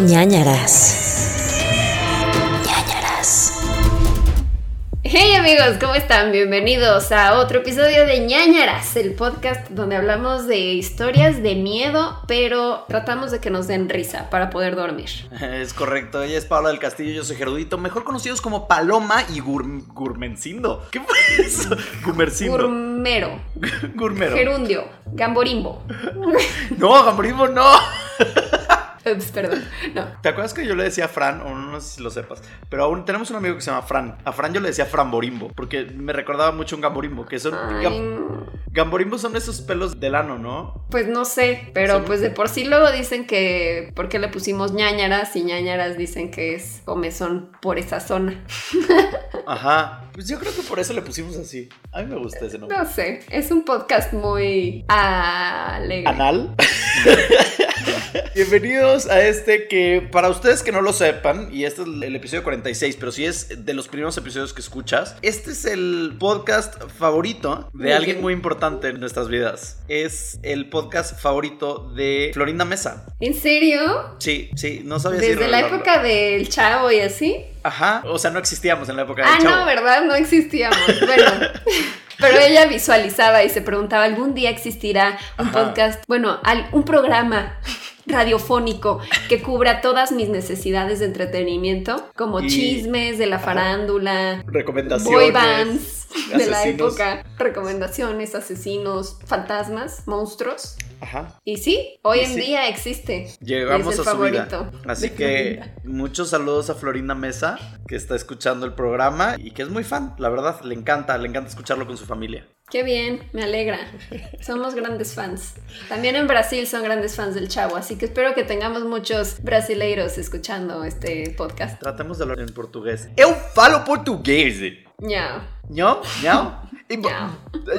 ñañaras. ñañaras. Hey amigos, ¿cómo están? Bienvenidos a otro episodio de ñañaras, el podcast donde hablamos de historias de miedo, pero tratamos de que nos den risa para poder dormir. Es correcto, ella es Paula del Castillo, yo soy Gerudito, mejor conocidos como Paloma y Gur Gurmencindo. ¿Qué fue eso? Gumercindo. Gurmero, Gurmero. gerundio, gamborimbo. No, Gamborimbo no. Ups, perdón. No. ¿Te acuerdas que yo le decía a Fran? O no sé si lo sepas, pero aún tenemos un amigo que se llama Fran. A Fran yo le decía Framborimbo, porque me recordaba mucho un Gamborimbo, que son... Gam- Gamborimbo son esos pelos del ano, ¿no? pues no sé, pero pues de por sí luego dicen que ¿por qué le pusimos ñañaras? Y ñañaras dicen que es comezón por esa zona. Ajá. Pues yo creo que por eso le pusimos así. A mí me gusta ese nombre. No sé, es un podcast muy alegre. Anal. Bienvenidos a este que, para ustedes que no lo sepan, y este es el episodio 46, pero si es de los primeros episodios que escuchas, este es el podcast favorito de alguien muy importante en nuestras vidas. Es el podcast favorito de Florinda Mesa. ¿En serio? Sí, sí, no sabía si Desde la época del chavo y así. Ajá, o sea, no existíamos en la época del Ah, chavo. no, ¿verdad? No existíamos. Bueno, pero ella visualizaba y se preguntaba, ¿algún día existirá un Ajá. podcast, bueno, al- un programa radiofónico que cubra todas mis necesidades de entretenimiento, como Y- chismes de la farándula, Recomendaciones. boy bands de la época, recomendaciones, asesinos, fantasmas, monstruos. Ajá. Y sí, hoy Y en sí. día existe. Llegamos Es el a su vida. favorito Así que muchos saludos a Florinda Mesa, que está escuchando el programa y que es muy fan, la verdad, le encanta, le encanta escucharlo con su familia. Qué bien, me alegra. Somos grandes fans. También en Brasil son grandes fans del Chavo, así que espero que tengamos muchos brasileiros escuchando este podcast. Tratemos de hablar en portugués. Eu falo português. Ñao. ¿No? ¿No? Y bo- Não.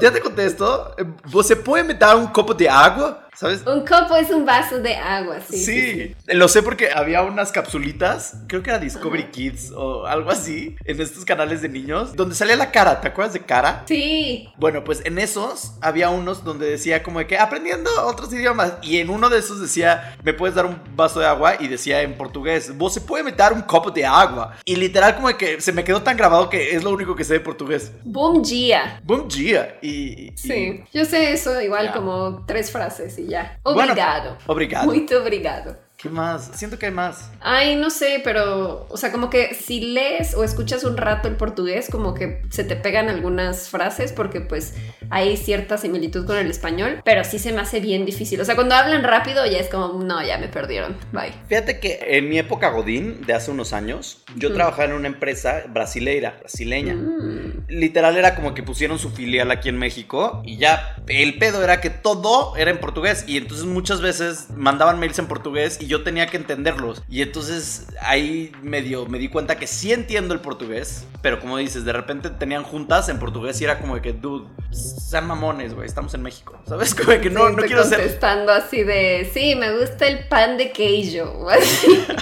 ya te contesto. ¿Você puede me dar un copo de agua? ¿Sabes? Un copo es un vaso de agua, sí. Sí, sí, sí. lo sé porque había unas capsulitas, creo que era Discovery Kids o algo así, en estos canales de niños, donde salía la cara, ¿te acuerdas de cara? Sí. Bueno, pues en esos había unos donde decía como de que aprendiendo otros idiomas. Y en uno de esos decía, me puedes dar un vaso de agua. Y decía en portugués, vos se puede dar un copo de agua. Y literal como de que se me quedó tan grabado que es lo único que sé de portugués. Bom dia. Bom dia. Y... y- Sí. Yo sé eso igual como tres frases y Maravilha. Obrigado. Bueno, obrigado. Muito obrigado. ¿Qué más? Siento que hay más. Ay, no sé, pero, o sea, como que si lees o escuchas un rato el portugués, como que se te pegan algunas frases porque pues hay cierta similitud con el español, pero sí se me hace bien difícil. O sea, cuando hablan rápido ya es como, no, ya me perdieron, bye. Fíjate que en mi época Godín, de hace unos años, yo Ujú. trabajaba en una empresa brasileira, brasileña. Mm. Literal era como que pusieron su filial aquí en México y ya el pedo era que todo era en portugués y entonces muchas veces mandaban mails en portugués y yo tenía que entenderlos y entonces ahí medio me di cuenta que sí entiendo el portugués, pero como dices, de repente tenían juntas en portugués y era como de que, dude, sean mamones, güey, estamos en México, ¿sabes? Como de que no, Sí, no quiero ser... contestando así de, sí, me gusta el pan de queijo.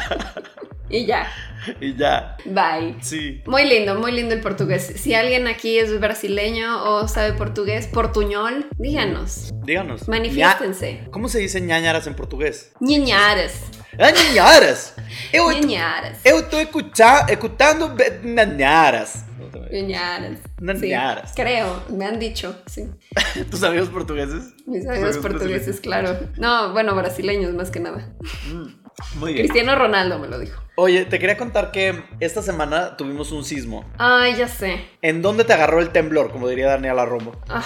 y ya, Y ya, bye. sí. Muy lindo, muy lindo el portugués. Si alguien aquí es brasileño o sabe portugués, portuñol, díganos. Díganos. Manifiéstense. Ña- ¿Cómo se dice ñañaras en portugués? Ñañaras. ¡Ah, ñañaras! Eu, Ñañaras. eu tô escucha- escutando be- ñañaras. Ñañaras. Ñañaras. Sí, creo, me han dicho, sí. ¿Tus amigos portugueses? Mis amigos Amigos portugueses, claro. No, bueno, brasileños más que nada. Mm, Muy bien. Cristiano Ronaldo me lo dijo. Oye, te quería contar que esta semana tuvimos un sismo. Ay, ya sé. ¿En dónde te agarró el temblor? Como diría Daniela Romo. Ay,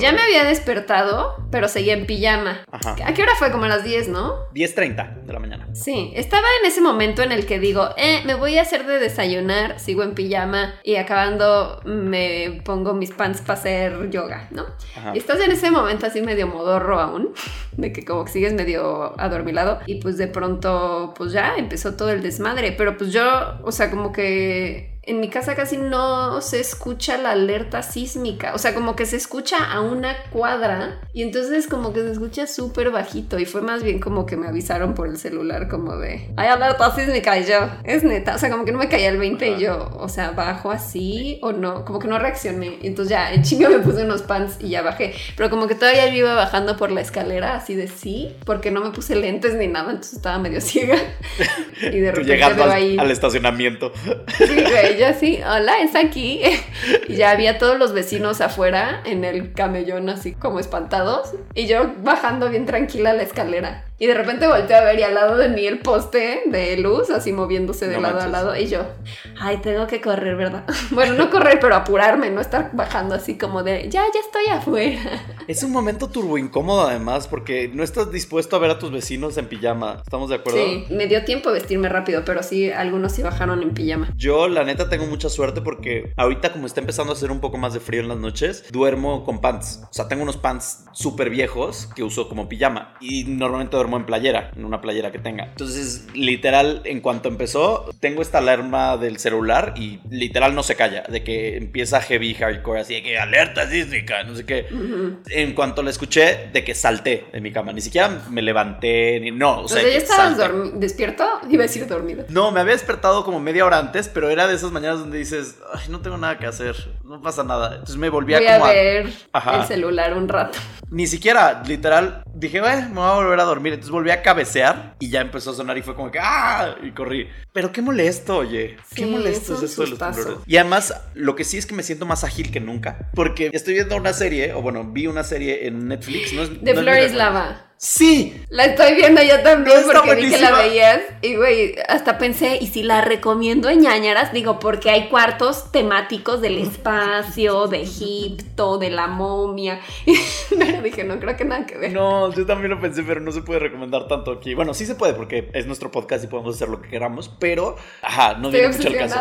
Ya me había despertado, pero seguía en pijama. Ajá. ¿A qué hora fue? Como a las 10, ¿no? 10.30 de la mañana. Sí, estaba en ese momento en el que digo, eh, me voy a hacer de desayunar, sigo en pijama y acabando me pongo mis pants para hacer yoga, ¿no? Ajá. Y estás en ese momento así medio modorro aún, de que como que sigues medio adormilado y pues de pronto pues ya empezó todo el desmadre, pero pues yo, o sea, como que en mi casa casi no se escucha la alerta sísmica. O sea, como que se escucha a una cuadra y entonces como que se escucha súper bajito. Y fue más bien como que me avisaron por el celular como de, hay alerta sísmica y yo, es neta. O sea, como que no me caía el 20 y yo, o sea, bajo así o no. Como que no reaccioné. Entonces ya en chingo me puse unos pants y ya bajé. Pero como que todavía yo iba bajando por la escalera así de sí, porque no me puse lentes ni nada, entonces estaba medio ciega. Y de repente Llegando veo ahí... al estacionamiento. Sí, güey, yo así, hola, está aquí. Y ya había todos los vecinos afuera en el camellón, así como espantados. Y yo bajando bien tranquila la escalera. Y de repente volteo a ver y al lado de mí el poste de luz, así moviéndose de No lado a lado. Y yo, ay, tengo que correr, ¿verdad? Bueno, no correr, pero apurarme, no estar bajando así como de, ya, ya estoy afuera. Es un momento turbo incómodo además porque no estás dispuesto a ver a tus vecinos en pijama. ¿Estamos de acuerdo? Sí, me dio tiempo vestirme rápido, pero sí, algunos sí bajaron en pijama. Yo la neta tengo mucha suerte porque ahorita como está empezando a hacer un poco más de frío en las noches, duermo con pants. O sea, tengo unos pants súper viejos que uso como pijama y normalmente duermo en playera, en una playera que tenga. Entonces, literal, en cuanto empezó, tengo esta alarma del celular y literal no se calla, de que empieza heavy hardcore, así de que alerta sísmica, no sé qué. Ujú. En cuanto la escuché, de que salté de mi cama, ni siquiera me levanté, ni no, o O sea, ¿ya estabas despierto? Iba a decir dormido. No, me había despertado como media hora antes, pero era de esas mañanas donde dices, ay, no tengo nada que hacer, no pasa nada. Entonces me volví a Voy a como a- ver Ajá. el celular un rato. Ni siquiera, literal, dije, bueno, me voy a volver a dormir. Entonces volví a cabecear y ya empezó a sonar y fue como que, ¡ah! Y corrí. Pero qué molesto, oye. Qué Sí, molesto es es esto de los sustazo. temblores. Y además, lo que sí es que me siento más ágil que nunca. Porque estoy viendo una serie, o bueno, vi una serie en Netflix. No es, De no Flores Lava. Sí, La estoy viendo yo también está porque vi que la veías. Y güey, hasta pensé, ¿y si la recomiendo en ñañaras? Digo, porque hay cuartos temáticos del espacio, de Egipto, de la momia. Pero dije, no creo que nada que ver. No, yo también lo pensé, pero no se puede recomendar tanto aquí. Bueno, sí se puede porque es nuestro podcast y podemos hacer lo que queramos, pero, ajá, no viene mucho el caso.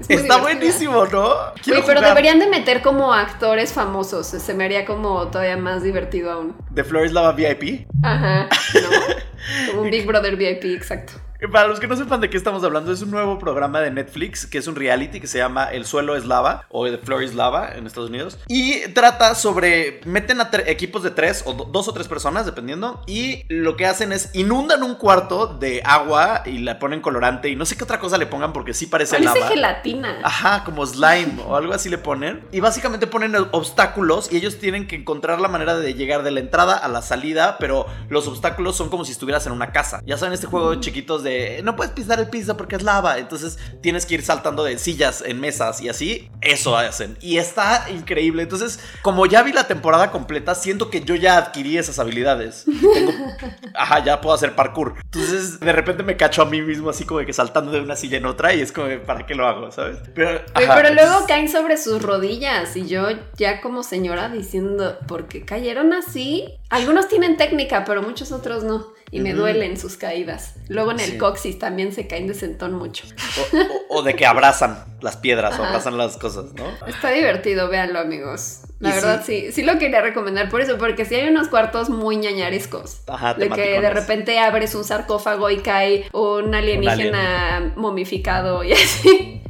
Es Está divertida. buenísimo, ¿no? Quiero pero jugar. deberían de meter como actores famosos. Se me haría como todavía más divertido aún. De Flores Lava VIP. Ajá, ¿no? Como un Big Brother VIP, exacto. Para los que no sepan de qué estamos hablando, es un nuevo programa de Netflix que es un reality que se llama El suelo es lava o The Floor is Lava en Estados Unidos. Y trata sobre. Meten a equipos de tres o do- dos o tres personas, dependiendo. Y lo que hacen es inundan un cuarto de agua y le ponen colorante y no sé qué otra cosa le pongan porque sí parece Parece lava. gelatina. Ajá, como slime o algo así le ponen. Y básicamente ponen obstáculos y ellos tienen que encontrar la manera de llegar de la entrada a la salida, pero los obstáculos son como si estuvieras en una casa. Ya saben, este juego de chiquitos de no puedes pisar el piso porque es lava, entonces tienes que ir saltando de sillas en mesas y así. Eso hacen. Y está increíble. Entonces, como ya vi la temporada completa, siento que yo ya adquirí esas habilidades. Tengo- Ajá, ya puedo hacer parkour. Entonces, de repente me cacho a mí mismo así como que saltando de una silla en otra y es como, ¿para qué lo hago? ¿Sabes? Pero, ajá, pero luego entonces- caen sobre sus rodillas y yo ya como señora diciendo, ¿por qué cayeron así? Algunos tienen técnica, pero muchos otros no. Y me Ujú. duelen sus caídas. Luego en el Sí. coxis también se caen de sentón mucho. O, o- o de que abrazan las piedras o abrazan las cosas, ¿no? Está divertido, véanlo amigos. La Y verdad sí. sí, lo quería recomendar por eso, porque sí hay unos cuartos muy ñañarescos. Ajá, de que de repente abres un sarcófago y cae un alienígena momificado y así.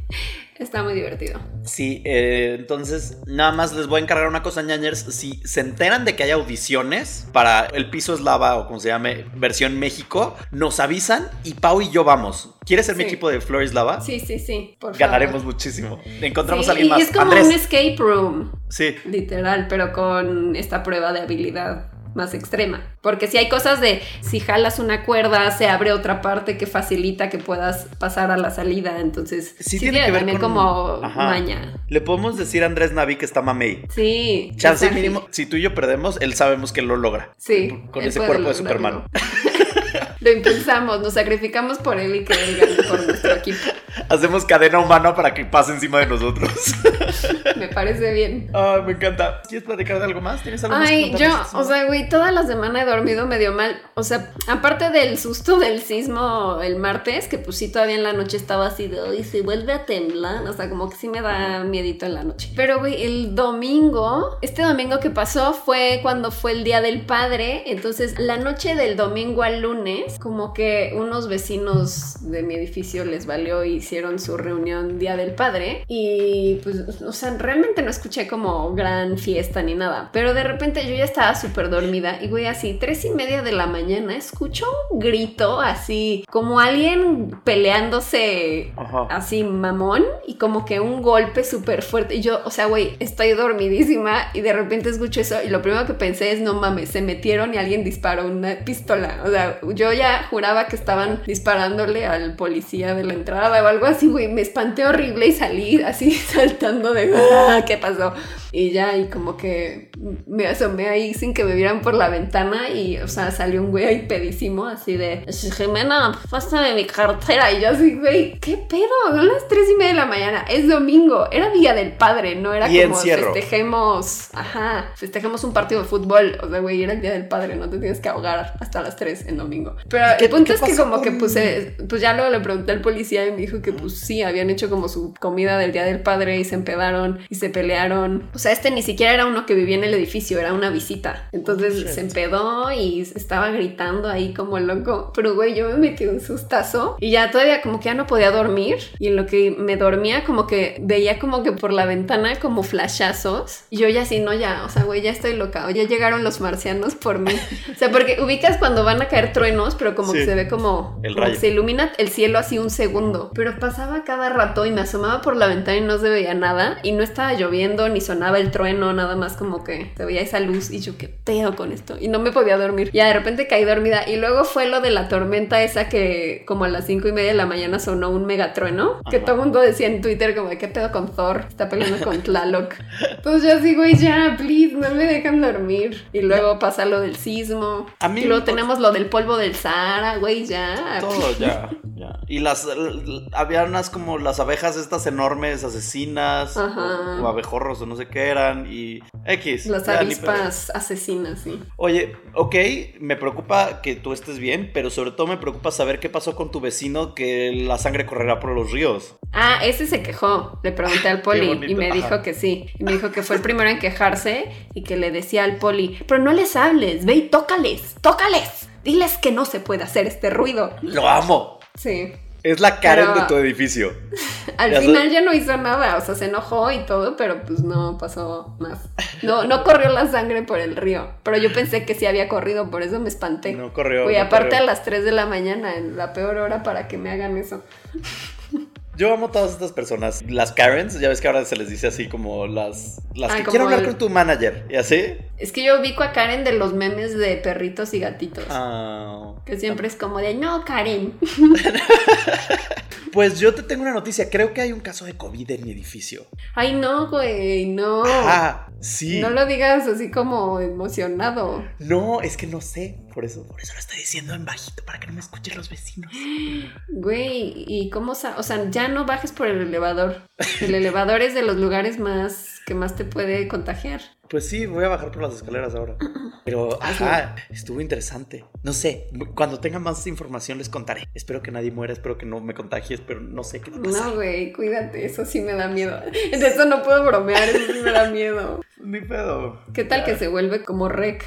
Está muy divertido. Sí, eh, entonces nada más les voy a encargar una cosa, ñañers. Si se enteran de que hay audiciones para El Piso es Lava o como se llame, versión México, nos avisan y Pau y yo vamos. ¿Quieres ser mi equipo de Flores Lava? Sí, sí, sí. Por Ganaremos favor. muchísimo. Encontramos Sí, a alguien más. Y es como Andrés. un escape room. Sí. Literal, pero con esta prueba de habilidad más extrema. Porque si hay cosas de si jalas una cuerda, se abre otra parte que facilita que puedas pasar a la salida. Entonces, Sí, sí, tiene tiene que ver también con- como Ajá. maña. Le podemos decir a Andrés Navi que está mamey. Sí. Chance mínimo, si tú y yo perdemos, él sabemos que lo logra. Sí. Con ese cuerpo de. Superman. Lo impulsamos, nos sacrificamos por él y que él gane por nuestro equipo. Hacemos cadena humana para que pase encima de nosotros. Me parece bien. Ay, me encanta. ¿Quieres platicar de algo más? ¿Tienes algo más que Ay, yo, este o sea, güey, toda la semana he dormido medio mal. O sea, aparte del susto del sismo el martes, que pues sí, todavía en la noche estaba así de, hoy se vuelve a temblar. O sea, como que sí me da miedito en la noche. Pero, güey, el domingo, este domingo que pasó fue cuando fue el Día del Padre. Entonces, la noche del domingo al lunes, como que unos vecinos de mi edificio les valió y hicieron su reunión Día del Padre. Y pues, o sea, realmente no escuché como gran fiesta ni nada. Pero de repente yo ya estaba súper dormida y güey, así, tres y media de la mañana, escucho un grito así, como alguien peleándose Ajá. así mamón y como que un golpe súper fuerte. Y yo, o sea, güey, estoy dormidísima y de repente escucho eso y lo primero que pensé es, no mames, se metieron y alguien disparó una pistola. O sea, yo ya juraba que estaban disparándole al policía de la entrada o algo así, güey. Me espanté horrible y salí así saltando de, "Ah, ¿qué pasó? Y ya, y como que me asomé ahí sin que me vieran por la ventana y, o sea, salió un güey ahí pedísimo, así de, Jimena, pásame mi cartera. Y yo así, güey, ¿qué pedo? Son las tres y media de la mañana, es domingo, era Día del Padre, no era Y como encierro. festejemos, ajá, festejemos un partido de fútbol. O sea, güey, era el Día del Padre, no te tienes que ahogar hasta las 3 en domingo. Pero ¿Y qué- el punto es que como que puse, pues ya luego le pregunté al policía y me dijo que pues sí, habían hecho como su comida del Día del Padre y se empedaron y se pelearon. O sea, este ni siquiera era uno que vivía en el edificio, era una visita. Entonces Oh, se empedó y estaba gritando ahí como loco. Pero güey, yo me metí un sustazo y ya todavía como que ya no podía dormir. Y en lo que me dormía como que veía como que por la ventana como flashazos. Y yo ya así, no, ya, o sea, güey, ya estoy loca. O ya llegaron los marcianos por mí. O sea, porque ubicas cuando van a caer truenos, pero como Sí. que se ve como, El como rayo. se ilumina el cielo así un segundo. Pero pasaba cada rato y me asomaba por la ventana y no se veía nada. Y no estaba lloviendo ni sonaba el trueno, nada más como que se veía esa luz. Y yo, ¿qué pedo con esto? Y no me podía dormir. Ya de repente caí dormida. Y luego fue lo de la tormenta esa que como a las cinco y media de la mañana sonó un megatrueno. Que Ajá. todo el mundo decía en Twitter como, ¿qué pedo con Thor? Está peleando con Tlaloc. Entonces yo así, güey, ya, please, no me dejan dormir. Y luego pasa lo del sismo. A mí y luego tenemos lo del polvo del Sahara, güey, ya. Todo ya, ya. Y las había unas como las abejas estas enormes asesinas Ajá. o, o abejorros o no sé qué eran y X. Las ya, avispas asesinas, sí. Oye, ok, me preocupa que tú estés bien, pero sobre todo me preocupa saber qué pasó con tu vecino que la sangre correrá por los ríos. Ah, ese se quejó. Le pregunté al poli y me ajá. dijo que sí. Y me dijo que fue el primero en quejarse y que le decía al poli, pero no les hables, ve y tócales, tócales. Diles que no se puede hacer este ruido. Lo amo. Sí. Es la Karen Pero- de tu edificio. Al Ya final ya no hizo nada, o sea, se enojó y todo, pero pues no pasó más. No, no corrió la sangre por el río, pero yo pensé que sí había corrido, por eso me espanté. No corrió. Güey, no aparte corrió. a las 3 de la mañana, en la peor hora para que me hagan eso. Yo amo todas estas personas. Las Karens, ya ves que ahora se les dice así como las, las Ah, que quiero hablar el- con tu manager. ¿Y así? Es que yo ubico a Karen de los memes de perritos y gatitos. Ah. Que siempre es como de, no, Karen. Pues yo te tengo una noticia. Creo que hay un caso de COVID en mi edificio. Ay, no, güey, no. Ah, sí. No lo digas así como emocionado. No, es que no sé. Por eso, por eso lo estoy diciendo en bajito, para que no me escuchen los vecinos. Güey, ¿y cómo sa- O sea, ya no bajes por el elevador. El elevador es de los lugares más que más te puede contagiar. Pues sí, voy a bajar por las escaleras ahora. Pero, ajá, estuvo interesante. No sé, cuando tenga más información les contaré. Espero que nadie muera, espero que no me contagies, pero no sé qué va a pasar. No, güey, cuídate, eso sí me da miedo. De eso no puedo bromear, eso sí me da miedo. Ni pedo. ¿Qué tal que se vuelve como rec?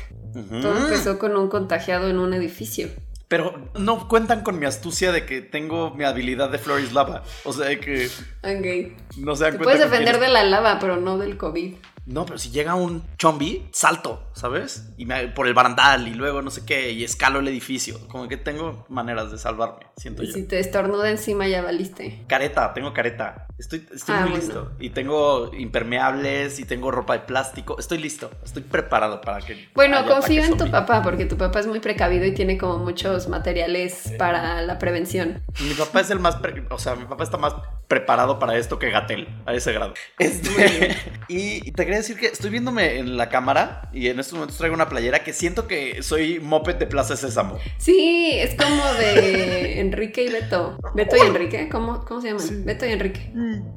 Todo empezó con un contagiado en un edificio. Pero no cuentan con mi astucia de que tengo mi habilidad de Floris Lava. O sea que Ok. no se dan Te cuenta. puedes defender de la lava, pero no del COVID. No, pero si llega un chombi, salto, ¿sabes? Y me, por el barandal y luego no sé qué, y escalo el edificio. Como que tengo maneras de salvarme, siento Y yo. si te estornuda encima ya valiste. Careta, tengo careta. Estoy, estoy Ah, muy bueno. listo. Y tengo impermeables y tengo ropa de plástico. Estoy listo. Estoy preparado para que. Bueno, confío en tu papá porque tu papá es muy precavido y tiene como muchos materiales para la prevención. Mi papá es el más. pre- o sea, mi papá está más preparado para esto que Gatel, a ese grado. Este, y te quería decir que estoy viéndome en la cámara y en estos momentos traigo una playera que siento que soy moped de Plaza Sésamo. Sí, es como de Enrique y Beto. Beto y Enrique, ¿cómo, cómo se llaman? Sí. Beto y Enrique.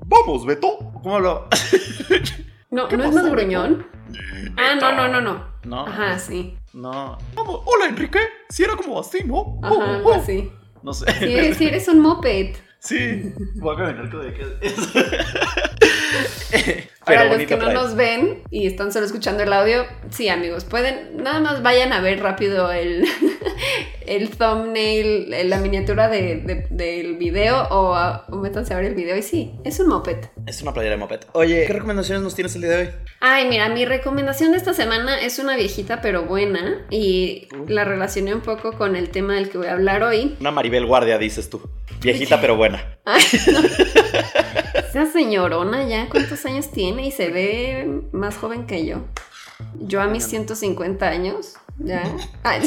Vamos, Beto. ¿Cómo hablo? No, ¿Qué ¿no es más gruñón? Ah, no, no, no, no. No. Ajá, sí. No. Vamos, hola, Enrique. Si era como así, ¿no? Ajá, Oh, oh. así. No sé. Sí, eres, sí, eres un moped. Sí. Voy a caminar con de que Para los que no nos ven y están solo escuchando el audio, sí, amigos, pueden, nada más vayan a ver rápido el, el thumbnail, la miniatura de- de- del video o, a- o métanse a ver el video y sí, es un moped. Es una playera de moped. Oye, ¿qué recomendaciones nos tienes el día de hoy? Ay, mira, mi recomendación de esta semana es una viejita pero buena y la relacioné un poco con el tema del que voy a hablar hoy. Una Maribel Guardia, dices tú. Viejita pero buena. Ay, no. Esa señorona ya, ¿cuántos años tiene? Y se ve más joven que yo. Yo a mis 150 años, ya. Ay.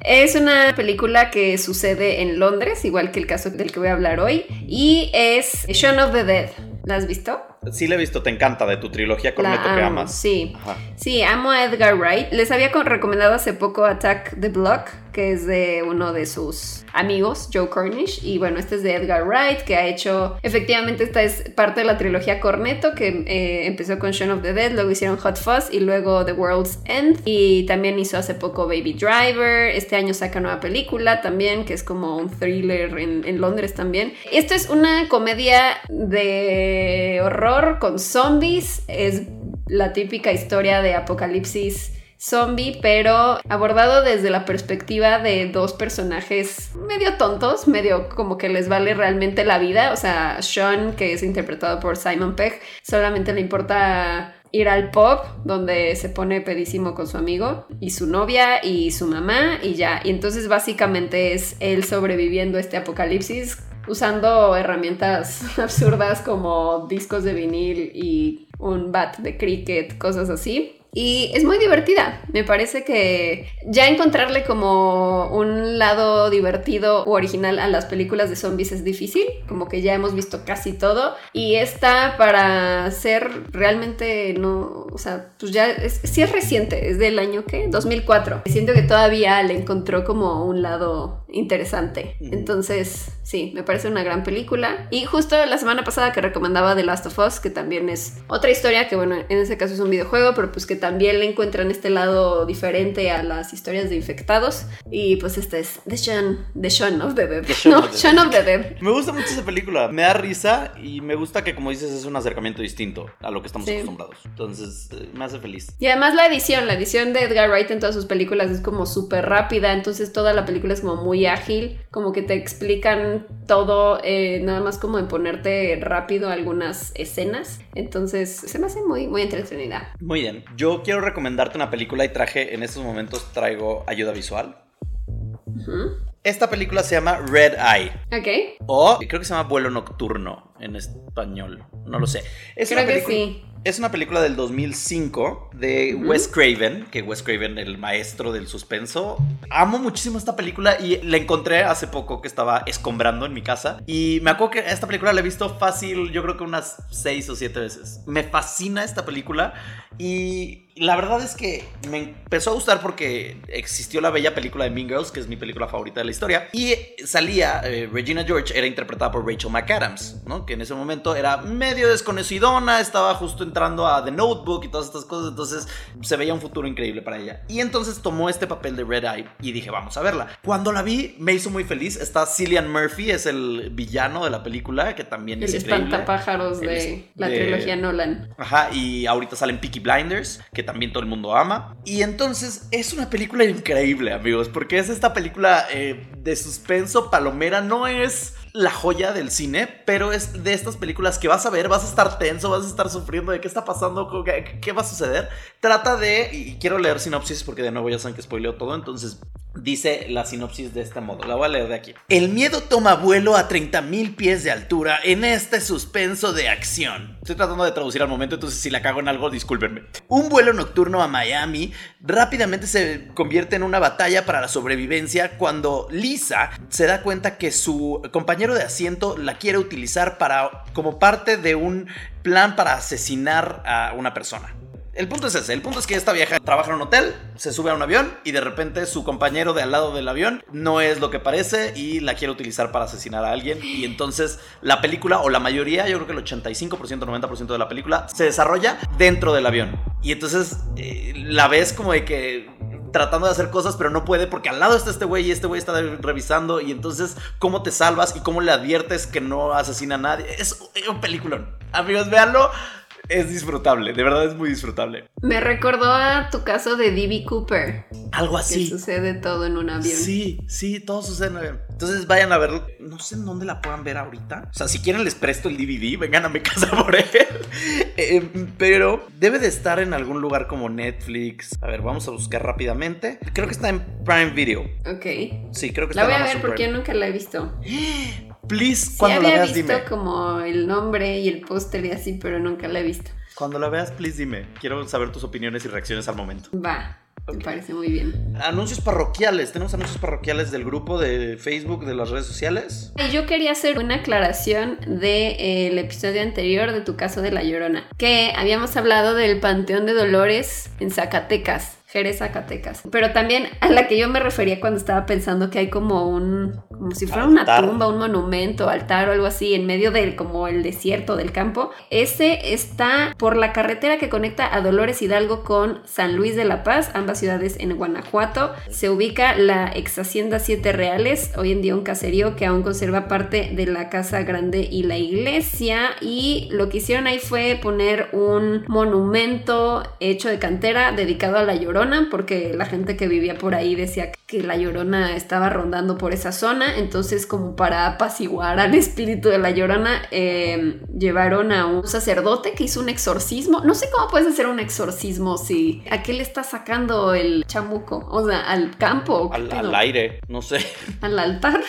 Es una película que sucede en Londres, igual que el caso del que voy a hablar hoy, y es Shaun of the Dead. ¿La has visto? Sí la he visto, te encanta de tu trilogía Corneto La que amas. Sí. Ajá. Sí, amo a Edgar Wright. Les había co- recomendado hace poco Attack the Block, que es de uno de sus amigos, Joe Cornish. Y bueno, este es de Edgar Wright, que ha hecho. Efectivamente, esta es parte de la trilogía Cornetto, que eh, empezó con Shaun of the Dead, luego hicieron Hot Fuzz y luego The World's End. Y también hizo hace poco Baby Driver. Este año saca nueva película también, que es como un thriller en, en Londres también. Esto es una comedia de horror con zombies. Es la típica historia de apocalipsis zombie, pero abordado desde la perspectiva de dos personajes medio tontos, medio como que les vale realmente la vida. O sea, Sean, que es interpretado por Simon Pegg, solamente le importa ir al pub donde se pone pedísimo con su amigo y su novia y su mamá y ya. Y entonces básicamente es él sobreviviendo a este apocalipsis usando herramientas absurdas como discos de vinil y un bat de cricket, cosas así. Y es muy divertida. Me parece que ya encontrarle como un lado divertido o original a las películas de zombies es difícil. Como que ya hemos visto casi todo. Y esta para ser realmente no... O sea, pues ya es, sí es reciente. Es del año que 2004. Siento que todavía le encontró como un lado interesante. Entonces, sí, me parece una gran película. Y justo la semana pasada que recomendaba The Last of Us, que también es otra historia, que bueno, en ese caso es un videojuego, pero pues que también le encuentran este lado diferente a las historias de infectados. Y pues este es The Shaun, The Shaun of the Dead. No, of the Shaun of the Dead. Me gusta mucho esa película, me da risa y me gusta que como dices es un acercamiento distinto a lo que estamos Sí. acostumbrados. Entonces eh, me hace feliz. Y además la edición, la edición de Edgar Wright en todas sus películas es como súper rápida, entonces toda la película es como muy ágil, como que te explican todo, eh, nada más como en ponerte rápido algunas escenas, entonces se me hace muy, muy entretenida. Muy bien, yo quiero recomendarte una película y traje en estos momentos traigo ayuda visual. Ujú. Esta película se llama Red Eye Ok, o creo que se llama Vuelo Nocturno en español, no lo sé. Es creo una que sí. Es una película del 2005 de Ujú. Wes Craven, que Wes Craven, el maestro del suspenso. Amo muchísimo esta película y la encontré hace poco que estaba escombrando en mi casa. Y me acuerdo que esta película la he visto fácil, yo creo que unas 6 o 7 veces. Me fascina esta película y la verdad es que me empezó a gustar porque existió la bella película de Mean Girls, que es mi película favorita de la historia. Y salía, eh, Regina George era interpretada por Rachel McAdams, ¿no? Que en ese momento era medio desconocidona, estaba justo entrando a The Notebook y todas estas cosas, entonces se veía un futuro increíble para ella. Y entonces tomó este papel de Red Eye y dije, vamos a verla. Cuando la vi, me hizo muy feliz. Está Cillian Murphy, es el villano de la película, que también El es increíble. espantapájaros El de la trilogía Nolan. Ajá, y ahorita salen Peaky Blinders, que también todo el mundo ama. Y entonces es una película increíble, amigos, porque es esta película eh, de suspenso palomera, no es la joya del cine, pero es de estas películas que vas a ver, vas a estar tenso, vas a estar sufriendo de qué está pasando, qué, va a suceder. Trata de, y quiero leer sinopsis porque de nuevo ya saben que spoileo todo, entonces Dice la sinopsis de este modo, la voy a leer de aquí. El miedo toma vuelo a 30.000 pies de altura en este suspenso de acción. Estoy tratando de traducir al momento, entonces si la cago en algo, discúlpenme. Un vuelo nocturno a Miami rápidamente se convierte en una batalla para la sobrevivencia cuando Lisa se da cuenta que su compañero de asiento la quiere utilizar para como parte de un plan para asesinar a una persona. El punto es ese, el punto es que esta vieja trabaja en un hotel, se sube a un avión y de repente su compañero de al lado del avión no es lo que parece y la quiere utilizar para asesinar a alguien y entonces la película o la mayoría, yo creo que el 85%, 90% de la película se desarrolla dentro del avión y entonces eh, la ves como de que tratando de hacer cosas, pero no puede porque al lado está este güey y este güey está revisando. Y entonces, ¿cómo te salvas y cómo le adviertes que no asesina a nadie? Es un peliculón. Amigos, véanlo es disfrutable, de verdad es muy disfrutable. Me recordó a tu caso de D.B. Cooper. Algo así. Que sucede todo en un avión. Sí, sí, todo sucede en un avión. Entonces vayan a verlo. No sé en dónde la puedan ver ahorita. O sea, si quieren les presto el DVD, vengan a mi casa por él. Eh, pero debe de estar en algún lugar como Netflix. A ver, vamos a buscar rápidamente. Creo que está en Prime Video. Ok. Sí, creo que está en La voy a ver porque yo nunca la he visto. Please, cuando la veas, visto como el nombre y el póster y así, pero nunca la he visto. Cuando la veas, please dime. Quiero saber tus opiniones y reacciones al momento. Va. Me parece muy bien. Anuncios parroquiales. Tenemos anuncios parroquiales del grupo de Facebook, de las redes sociales. Yo quería hacer una aclaración del de, eh, episodio anterior de tu caso de La Llorona. Que habíamos hablado del Panteón de Dolores en Zacatecas. Jerez, Zacatecas. Pero también a la que yo me refería cuando estaba pensando que hay como un, como si fuera una tumba, un monumento, altar o algo así en medio del, como el desierto del campo. Ese está por la carretera que conecta a Dolores Hidalgo con San Luis de la Paz, ambas ciudades en Guanajuato. Se ubica la ex Hacienda Siete Reales, hoy en día un caserío que aún conserva parte de la casa grande y la iglesia. Y lo que hicieron ahí fue poner un monumento hecho de cantera dedicado a la llorona porque la gente que vivía por ahí decía que la Llorona estaba rondando por esa zona, entonces como para apaciguar al espíritu de la Llorona, em, llevaron a un sacerdote que hizo un exorcismo. No sé cómo puedes hacer un exorcismo si a qué le está sacando el chamuco, o sea, al campo. Al, al aire, no sé. Al altar.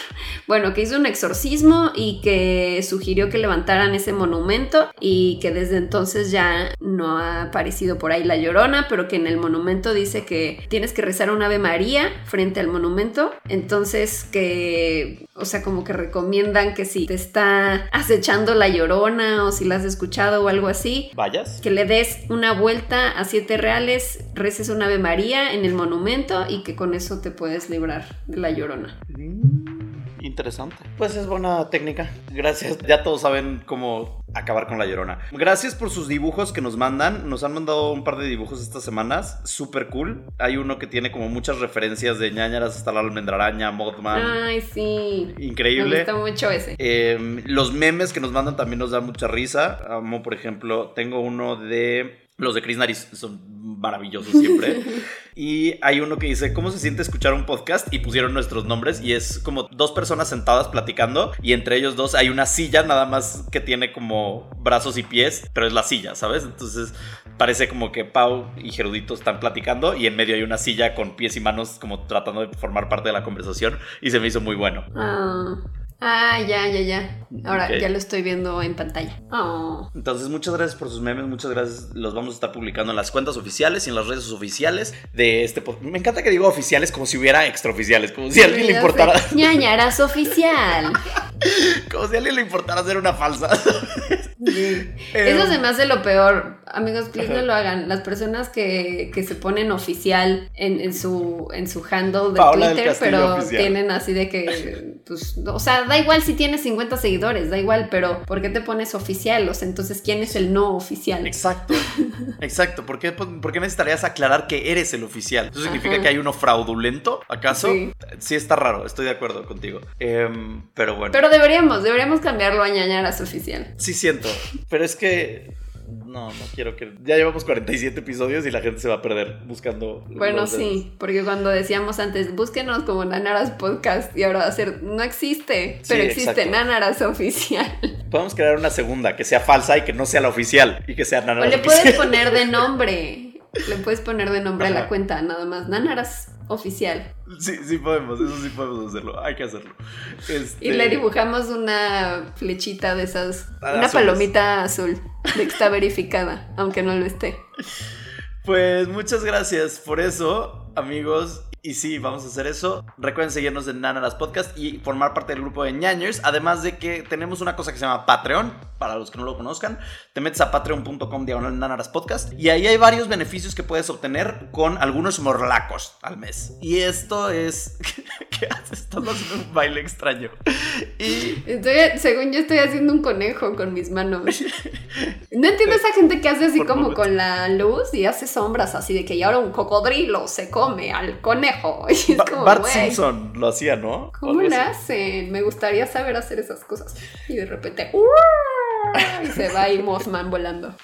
Bueno, que hizo un exorcismo y que sugirió que levantaran ese monumento y que desde entonces ya no ha aparecido por ahí la Llorona, pero que en el monumento dice que tienes que rezar un Ave María frente al monumento. Entonces que, o sea, como que recomiendan que si te está acechando la llorona o si la has escuchado o algo así, vayas. Que le des una vuelta a siete reales, reces un Ave María en el monumento y que con eso te puedes librar de la llorona. Mm interesante. Pues es buena técnica. Gracias. Ya todos saben cómo acabar con la llorona. Gracias por sus dibujos que nos mandan. Nos han mandado un par de dibujos estas semanas. Súper cool. Hay uno que tiene como muchas referencias de ñañaras hasta la almendraraña, Mothman. Ay, sí. Increíble. Me gusta mucho ese. Em, los memes que nos mandan también nos dan mucha risa. Amo, por ejemplo, tengo uno de los de Chris Nariz son maravillosos siempre. y hay uno que dice, ¿cómo se siente escuchar un podcast? Y pusieron nuestros nombres y es como dos personas sentadas platicando y entre ellos dos hay una silla nada más que tiene como brazos y pies, pero es la silla, ¿sabes? Entonces parece como que Pau y Gerudito están platicando y en medio hay una silla con pies y manos como tratando de formar parte de la conversación y se me hizo muy bueno. Ah. Ah, ya, ya, ya. Ahora ya lo estoy viendo en pantalla. Oh. Entonces, muchas gracias por sus memes, muchas gracias. Los vamos a estar publicando en las cuentas oficiales y en las redes oficiales de este podcast. Me encanta que digo oficiales como si hubiera extraoficiales, como si a alguien le importara. Ñañaras oficial. como si a alguien le importara hacer una falsa. Eso se me hace lo peor. Amigos, please no lo hagan. Las personas que, se ponen oficial en, su, en su handle de Twitter, pero tienen así de que, pues, o sea, da igual si tienes 50 seguidores, da igual, pero ¿por qué te pones oficial? O sea, entonces, ¿quién es el no oficial? Exacto, exacto. ¿Por qué, necesitarías aclarar que eres el oficial? ¿Eso significa que hay uno fraudulento, acaso? Sí. está raro, estoy de acuerdo contigo. Em, pero bueno. Pero deberíamos, deberíamos cambiarlo a ñañaras oficial. Sí siento, pero es que no, no quiero que. Ya llevamos 47 episodios y la gente se va a perder buscando. Bueno, sí, porque cuando decíamos antes, búsquenos como Nanaras Podcast y ahora va a ser. No existe, pero existe Nanaras Oficial. Podemos crear una segunda que sea falsa y que no sea la oficial y que sea Nanaras O le puedes poner de nombre Le puedes poner de nombre a la cuenta, nada más. Nanaras oficial. Sí, sí podemos, eso sí podemos hacerlo. Hay que hacerlo. Este... Y le dibujamos una flechita de esas. Ah, una azules. palomita azul de que está verificada, aunque no lo esté. Pues muchas gracias por eso, amigos. Y sí, vamos a hacer eso. Recuerden seguirnos en Nanaras Podcast y formar parte del grupo de ñañers. Además de que tenemos una cosa que se llama Patreon, para los que no lo conozcan. Te metes a patreon.com diagonal Nanaras Podcast y ahí hay varios beneficios que puedes obtener con algunos morlacos al mes. Y esto es... ¿Qué haces? Estás haciendo un baile extraño. Y... Estoy, según yo estoy haciendo un conejo con mis manos. No entiendo esa gente que hace así Por como momento. con la luz y hace sombras así de que y ahora un cocodrilo se come al conejo. Y es Ba- como, Bart Simpson lo hacía, ¿no? ¿Cómo así. hacen? Me gustaría saber hacer esas cosas. Y de repente, y se va ahí Mothman volando.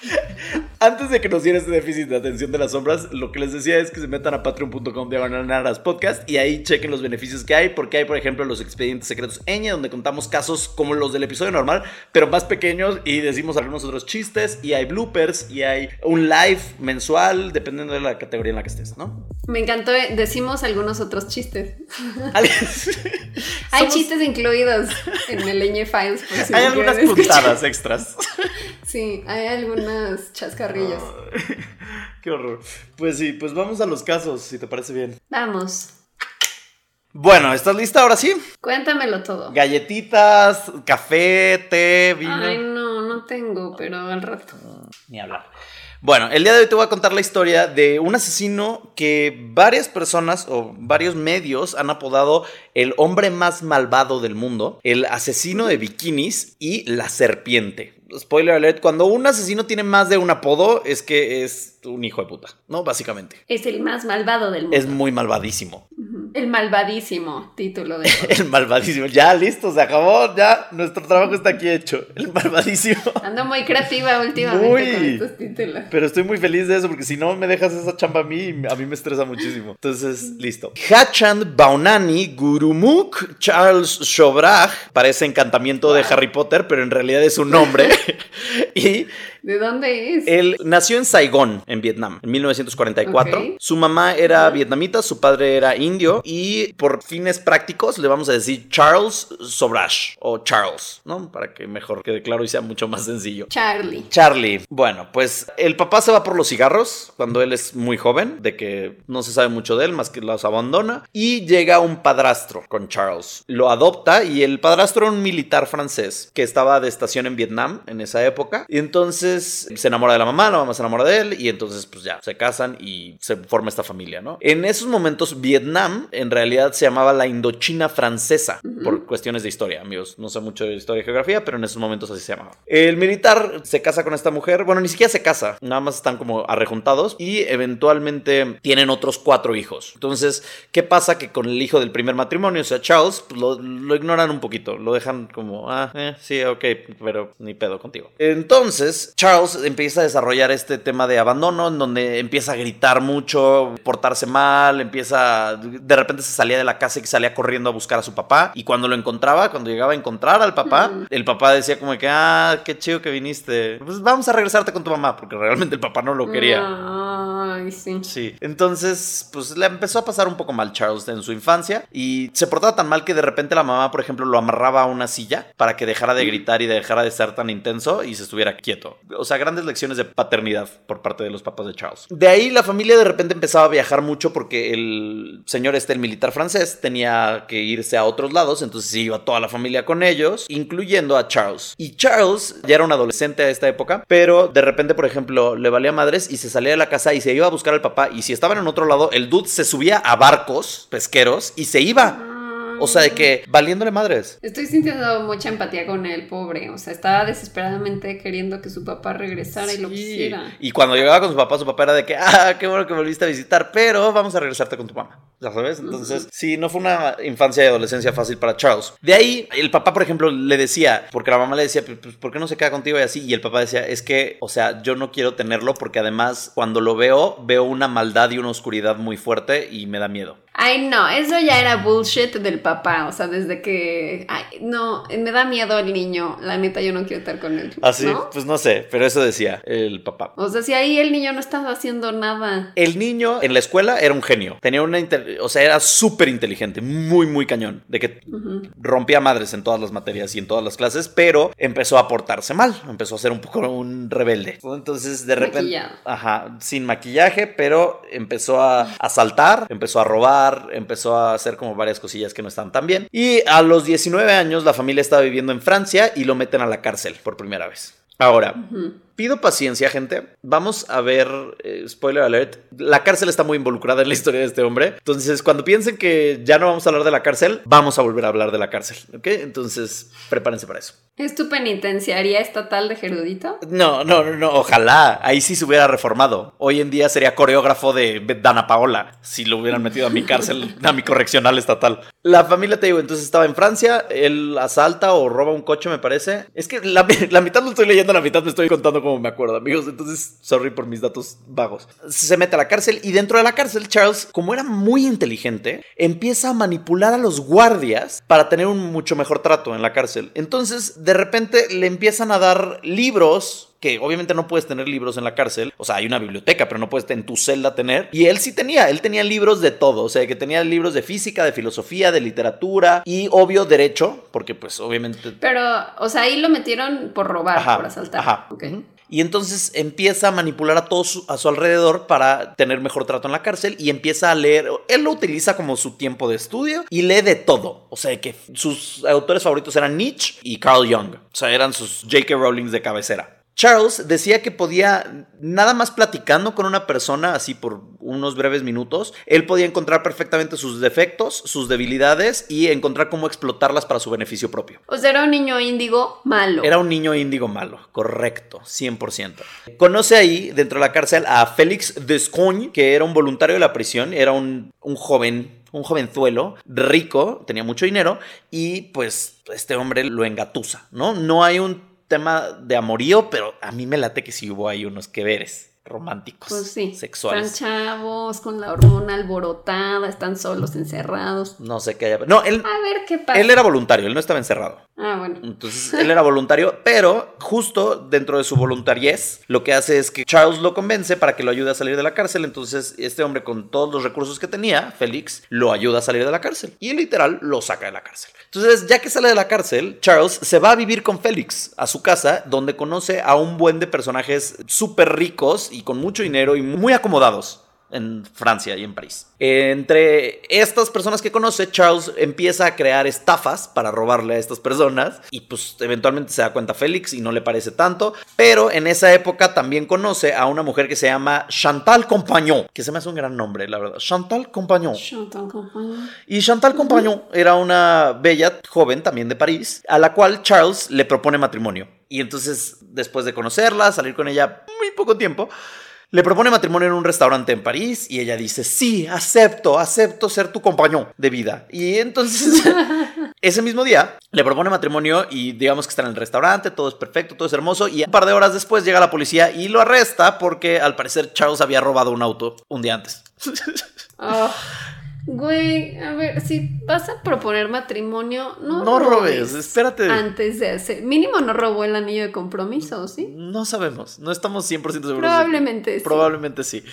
Antes de que nos diera este déficit de atención de las sombras, lo que les decía es que se metan a patreon.com diagonal podcast y ahí chequen los beneficios que hay, porque hay, por ejemplo, los expedientes secretos Ñ, donde contamos casos como los del episodio normal, pero más pequeños y decimos algunos otros chistes, y hay bloopers, y hay un live mensual, dependiendo de la categoría en la que estés, ¿no? Me encantó, eh, decimos algunos otros chistes. Hay chistes incluidos en el Ñ Files. por si Hay algunas quieren escuchar. Extras. Sí, hay algunas chascarrillos. Qué horror. Pues sí, pues vamos a los casos, si te parece bien. Vamos, Bueno, ¿estás lista ahora sí? cuéntamelo todo. Galletitas, café, té, vino. Ay, no, no tengo, pero al rato. Ni hablar. Bueno, el día de hoy te voy a contar la historia de un asesino que varias personas o varios medios han apodado el hombre más malvado del mundo, el asesino de bikinis y la serpiente. Spoiler alert, cuando un asesino tiene más de un apodo es que es un hijo de puta, ¿no? Básicamente. Es el más malvado del mundo. Es muy malvadísimo. El malvadísimo título de. El malvadísimo. Ya, listo, se acabó, ya, nuestro trabajo está aquí hecho. El malvadísimo. Ando muy creativa últimamente Muy. con estos títulos. Pero estoy muy feliz de eso porque si no me dejas esa chamba a mí, a mí me estresa muchísimo. Entonces, listo. Hachand Baunani Gurumuk Charles Shobraj parece encantamiento de Harry Potter, pero en realidad es un nombre. y ¿De dónde es? él nació en Saigón, en Vietnam, en 1944. Ok. Su mamá era vietnamita, su padre era indio y por fines prácticos le vamos a decir Charles Sobraj o Charles, ¿no? Para que mejor quede claro y sea mucho más sencillo. Charlie. Charlie. Bueno, pues el papá se va por los cigarros cuando él es muy joven, de que no se sabe mucho de él, más que los abandona. Y llega un padrastro con Charles. Lo adopta y el padrastro era un militar francés que estaba de estación en Vietnam en esa época. Y entonces se enamora de la mamá, la mamá se enamora de él y entonces pues ya se casan y se forma esta familia, ¿no? En esos momentos Vietnam en realidad se llamaba la Indochina francesa por cuestiones de historia, amigos. No sé mucho de historia y geografía, pero en esos momentos así se llamaba. El militar se casa con esta mujer, bueno, ni siquiera se casa, nada más están como arrejuntados y eventualmente tienen otros cuatro hijos. Entonces, ¿qué pasa? Que con el hijo del primer matrimonio, o sea, Charles, pues, lo, lo ignoran un poquito, lo dejan como, ah, eh, sí, ok, pero ni pedo contigo. Entonces, Charles empieza a desarrollar este tema de abandono, en donde empieza a gritar mucho, portarse mal, empieza, de repente se salía de la casa y salía corriendo a buscar a su papá, y cuando lo encontraba, cuando llegaba a encontrar al papá, el papá decía como que, ah, qué chido que viniste, pues vamos a regresarte con tu mamá, porque realmente el papá no lo quería. Ay, sí. Sí, entonces pues le empezó a pasar un poco mal Charles en su infancia y se portaba tan mal que de repente la mamá, por ejemplo, lo amarraba a una silla para que dejara de gritar y dejara de ser tan intenso y se estuviera quieto. O sea, grandes lecciones de paternidad por parte de los papás de Charles. De ahí la familia de repente empezaba a viajar mucho porque el señor este, el militar francés, tenía que irse a otros lados, entonces iba toda la familia con ellos, incluyendo a Charles. Y Charles ya era un adolescente a esta época, pero de repente, por ejemplo, le valía madres y se salía de la casa y se iba a buscar al papá y si estaban en otro lado, el dude se subía a barcos pesqueros y se iba. O sea, de que valiéndole madres. Estoy sintiendo mucha empatía con el pobre. O sea, estaba desesperadamente queriendo que su papá regresara y lo quisiera. Y cuando llegaba con su papá, su papá era de que, ah, qué bueno que volviste a visitar, pero vamos a regresarte con tu mamá. ¿Ya sabes? Entonces, sí, no fue una infancia y adolescencia fácil para Charles. De ahí, el papá, por ejemplo, le decía, porque la mamá le decía, pues, pues, ¿por qué no se queda contigo y así? Y el papá decía, es que, o sea, yo no quiero tenerlo porque además, cuando lo veo, veo una maldad y una oscuridad muy fuerte y me da miedo. Ay, no, eso ya era bullshit del papá. O sea, desde que. Ay, no, me da miedo el niño. La neta, yo no quiero estar con él. Así, ¿no? pues no sé, pero eso decía el papá. O sea, si ahí el niño no estaba haciendo nada. El niño en la escuela era un genio. Tenía una. O sea, era súper inteligente, muy, muy cañón. De que rompía madres en todas las materias y en todas las clases, pero empezó a portarse mal. Empezó a ser un poco un rebelde. Entonces, de repente. Maquillado. Ajá, sin maquillaje, pero empezó a asaltar, empezó a robar, empezó a hacer como varias cosillas que no estaban tan bien. Y a los 19 años, la familia estaba viviendo en Francia y lo meten a la cárcel por primera vez. Ahora, pido paciencia, gente. Vamos a ver, eh, spoiler alert, la cárcel está muy involucrada en la historia de este hombre. Entonces, cuando piensen que ya no vamos a hablar de la cárcel, vamos a volver a hablar de la cárcel, ¿ok? Entonces, prepárense para eso. ¿Es tu penitenciaría estatal de Gerudito? No, no, no, no, ojalá. Ahí sí se hubiera reformado. Hoy en día sería coreógrafo de Dana Paola si lo hubieran metido a mi cárcel, a mi correccional estatal. La familia, te digo, entonces estaba en Francia, él asalta o roba un coche, me parece. Es que la, la mitad lo estoy leyendo, la mitad me estoy contando como me acuerdo, amigos. Entonces, sorry por mis datos vagos. Se mete a la cárcel y dentro de la cárcel, Charles, como era muy inteligente, empieza a manipular a los guardias para tener un mucho mejor trato en la cárcel. Entonces, de repente le empiezan a dar libros que obviamente no puedes tener libros en la cárcel, o sea, hay una biblioteca, pero no puedes en tu celda tener. Y él sí tenía, él tenía libros de todo, o sea, que tenía libros de física, de filosofía, de literatura y obvio derecho, porque pues obviamente Pero, o sea, ahí lo metieron por robar, Ajá, por asaltar. ajá. Ok. Y entonces empieza a manipular a todos a su alrededor para tener mejor trato en la cárcel y empieza a leer. Él lo utiliza como su tiempo de estudio y lee de todo. O sea que sus autores favoritos eran Nietzsche y Carl Jung. O sea, eran sus J.K. Rowlings de cabecera. Charles decía que podía, nada más platicando con una persona así por unos breves minutos, él podía encontrar perfectamente sus defectos, sus debilidades y encontrar cómo explotarlas para su beneficio propio. O sea, era un niño índigo malo. Era un niño índigo malo, correcto, 100%. Conoce ahí, dentro de la cárcel, a Félix Descogne, que era un voluntario de la prisión, era un, un joven, un jovenzuelo, rico, tenía mucho dinero, y pues este hombre lo engatusa, ¿no? No hay un tema de amorío, pero a mí me late que sí hubo ahí unos que veres románticos, Pues sí. sexuales. Están chavos, con la hormona alborotada, están solos, encerrados. No sé qué haya... No, él, A ver qué pasa. él era voluntario, él no estaba encerrado. Ah, bueno. Entonces él era voluntario, pero justo dentro de su voluntariez, lo que hace es que Charles lo convence para que lo ayude a salir de la cárcel. Entonces este hombre con todos los recursos que tenía, Félix, lo ayuda a salir de la cárcel. Y literal lo saca de la cárcel. Entonces ya que sale de la cárcel, Charles se va a vivir con Félix a su casa, donde conoce a un buen de personajes súper ricos y con mucho dinero y muy acomodados en Francia y en París. Entre estas personas que conoce, Charles empieza a crear estafas para robarle a estas personas y pues eventualmente se da cuenta Félix y no le parece tanto, pero en esa época también conoce a una mujer que se llama Chantal Compagnon, que se me hace un gran nombre, la verdad. Chantal Compagnon. Chantal Compagnon. Y Chantal Compagnon era una bella joven también de París, a la cual Charles le propone matrimonio. Y entonces, después de conocerla, salir con ella muy poco tiempo, le propone matrimonio en un restaurante en París y ella dice, sí, acepto, acepto ser tu compañero de vida. Y entonces, ese mismo día, le propone matrimonio y digamos que está en el restaurante, todo es perfecto, todo es hermoso. Y un par de horas después llega la policía y lo arresta porque al parecer Charles había robado un auto un día antes. Ah, güey, a ver, si vas a proponer matrimonio, no, No robes, espérate. Antes de hacer. Mínimo no robó el anillo de compromiso, ¿sí? No sabemos, no estamos 100% seguros. de Probablemente sí. Probablemente sí.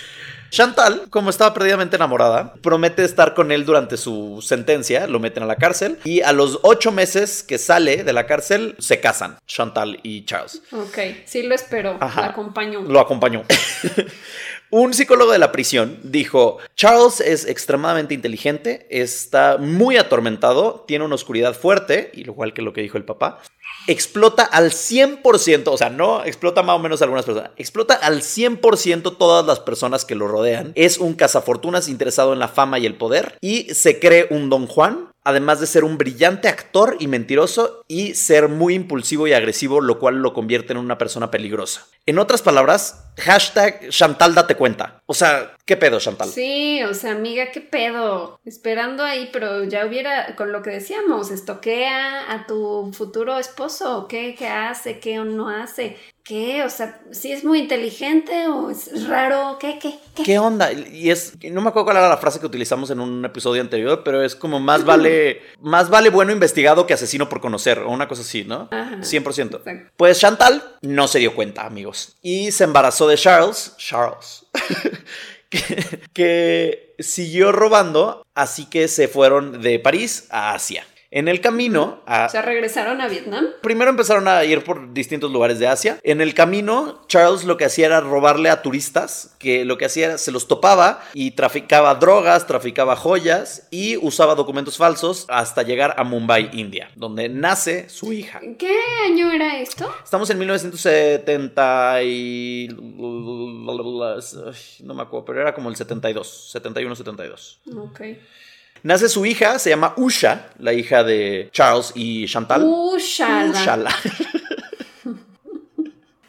Chantal, como estaba perdidamente enamorada, promete estar con él durante su sentencia, lo meten a la cárcel y a los ocho meses que sale de la cárcel se casan, Chantal y Charles. Ok, sí lo espero. Ajá. La acompaño. Lo acompañó. Un psicólogo de la prisión dijo, Charles es extremadamente inteligente, está muy atormentado, tiene una oscuridad fuerte, igual que lo que dijo el papá, explota al 100%, o sea, no explota más o menos a algunas personas, explota al 100% todas las personas que lo rodean, es un cazafortunas interesado en la fama y el poder, y se cree un don Juan, además de ser un brillante actor y mentiroso y ser muy impulsivo y agresivo, lo cual lo convierte en una persona peligrosa. En otras palabras, hashtag Chantal date cuenta. O sea, ¿qué pedo, Chantal? Sí, o sea, amiga, qué pedo. Esperando ahí, pero ya hubiera, con lo que decíamos, estoquea a tu futuro esposo. ¿Qué, qué hace? ¿Qué no hace? ¿Qué? O sea, si es muy inteligente o es raro, ¿qué, qué, qué? ¿Qué onda? Y es, no me acuerdo cuál era la frase que utilizamos en un episodio anterior, pero es como más vale, más vale bueno investigado que asesino por conocer, o una cosa así, ¿no? Ajá. 100%. Exacto. Pues Chantal no se dio cuenta, amigos, y se embarazó de Charles, Charles, que, que siguió robando, así que se fueron de París a Asia. En el camino, a, O sea, regresaron a Vietnam. Primero empezaron a ir por distintos lugares de Asia. En el camino, Charles lo que hacía era robarle a turistas, que lo que hacía era se los topaba y traficaba drogas, traficaba joyas y usaba documentos falsos hasta llegar a Mumbai, India, donde nace su hija. ¿Qué año era esto? Estamos en 1970 y... No me acuerdo, pero era como el 72, 71-72. Ok. Nace su hija, se llama Usha, la hija de Charles y Chantal. Ushala. Ushala.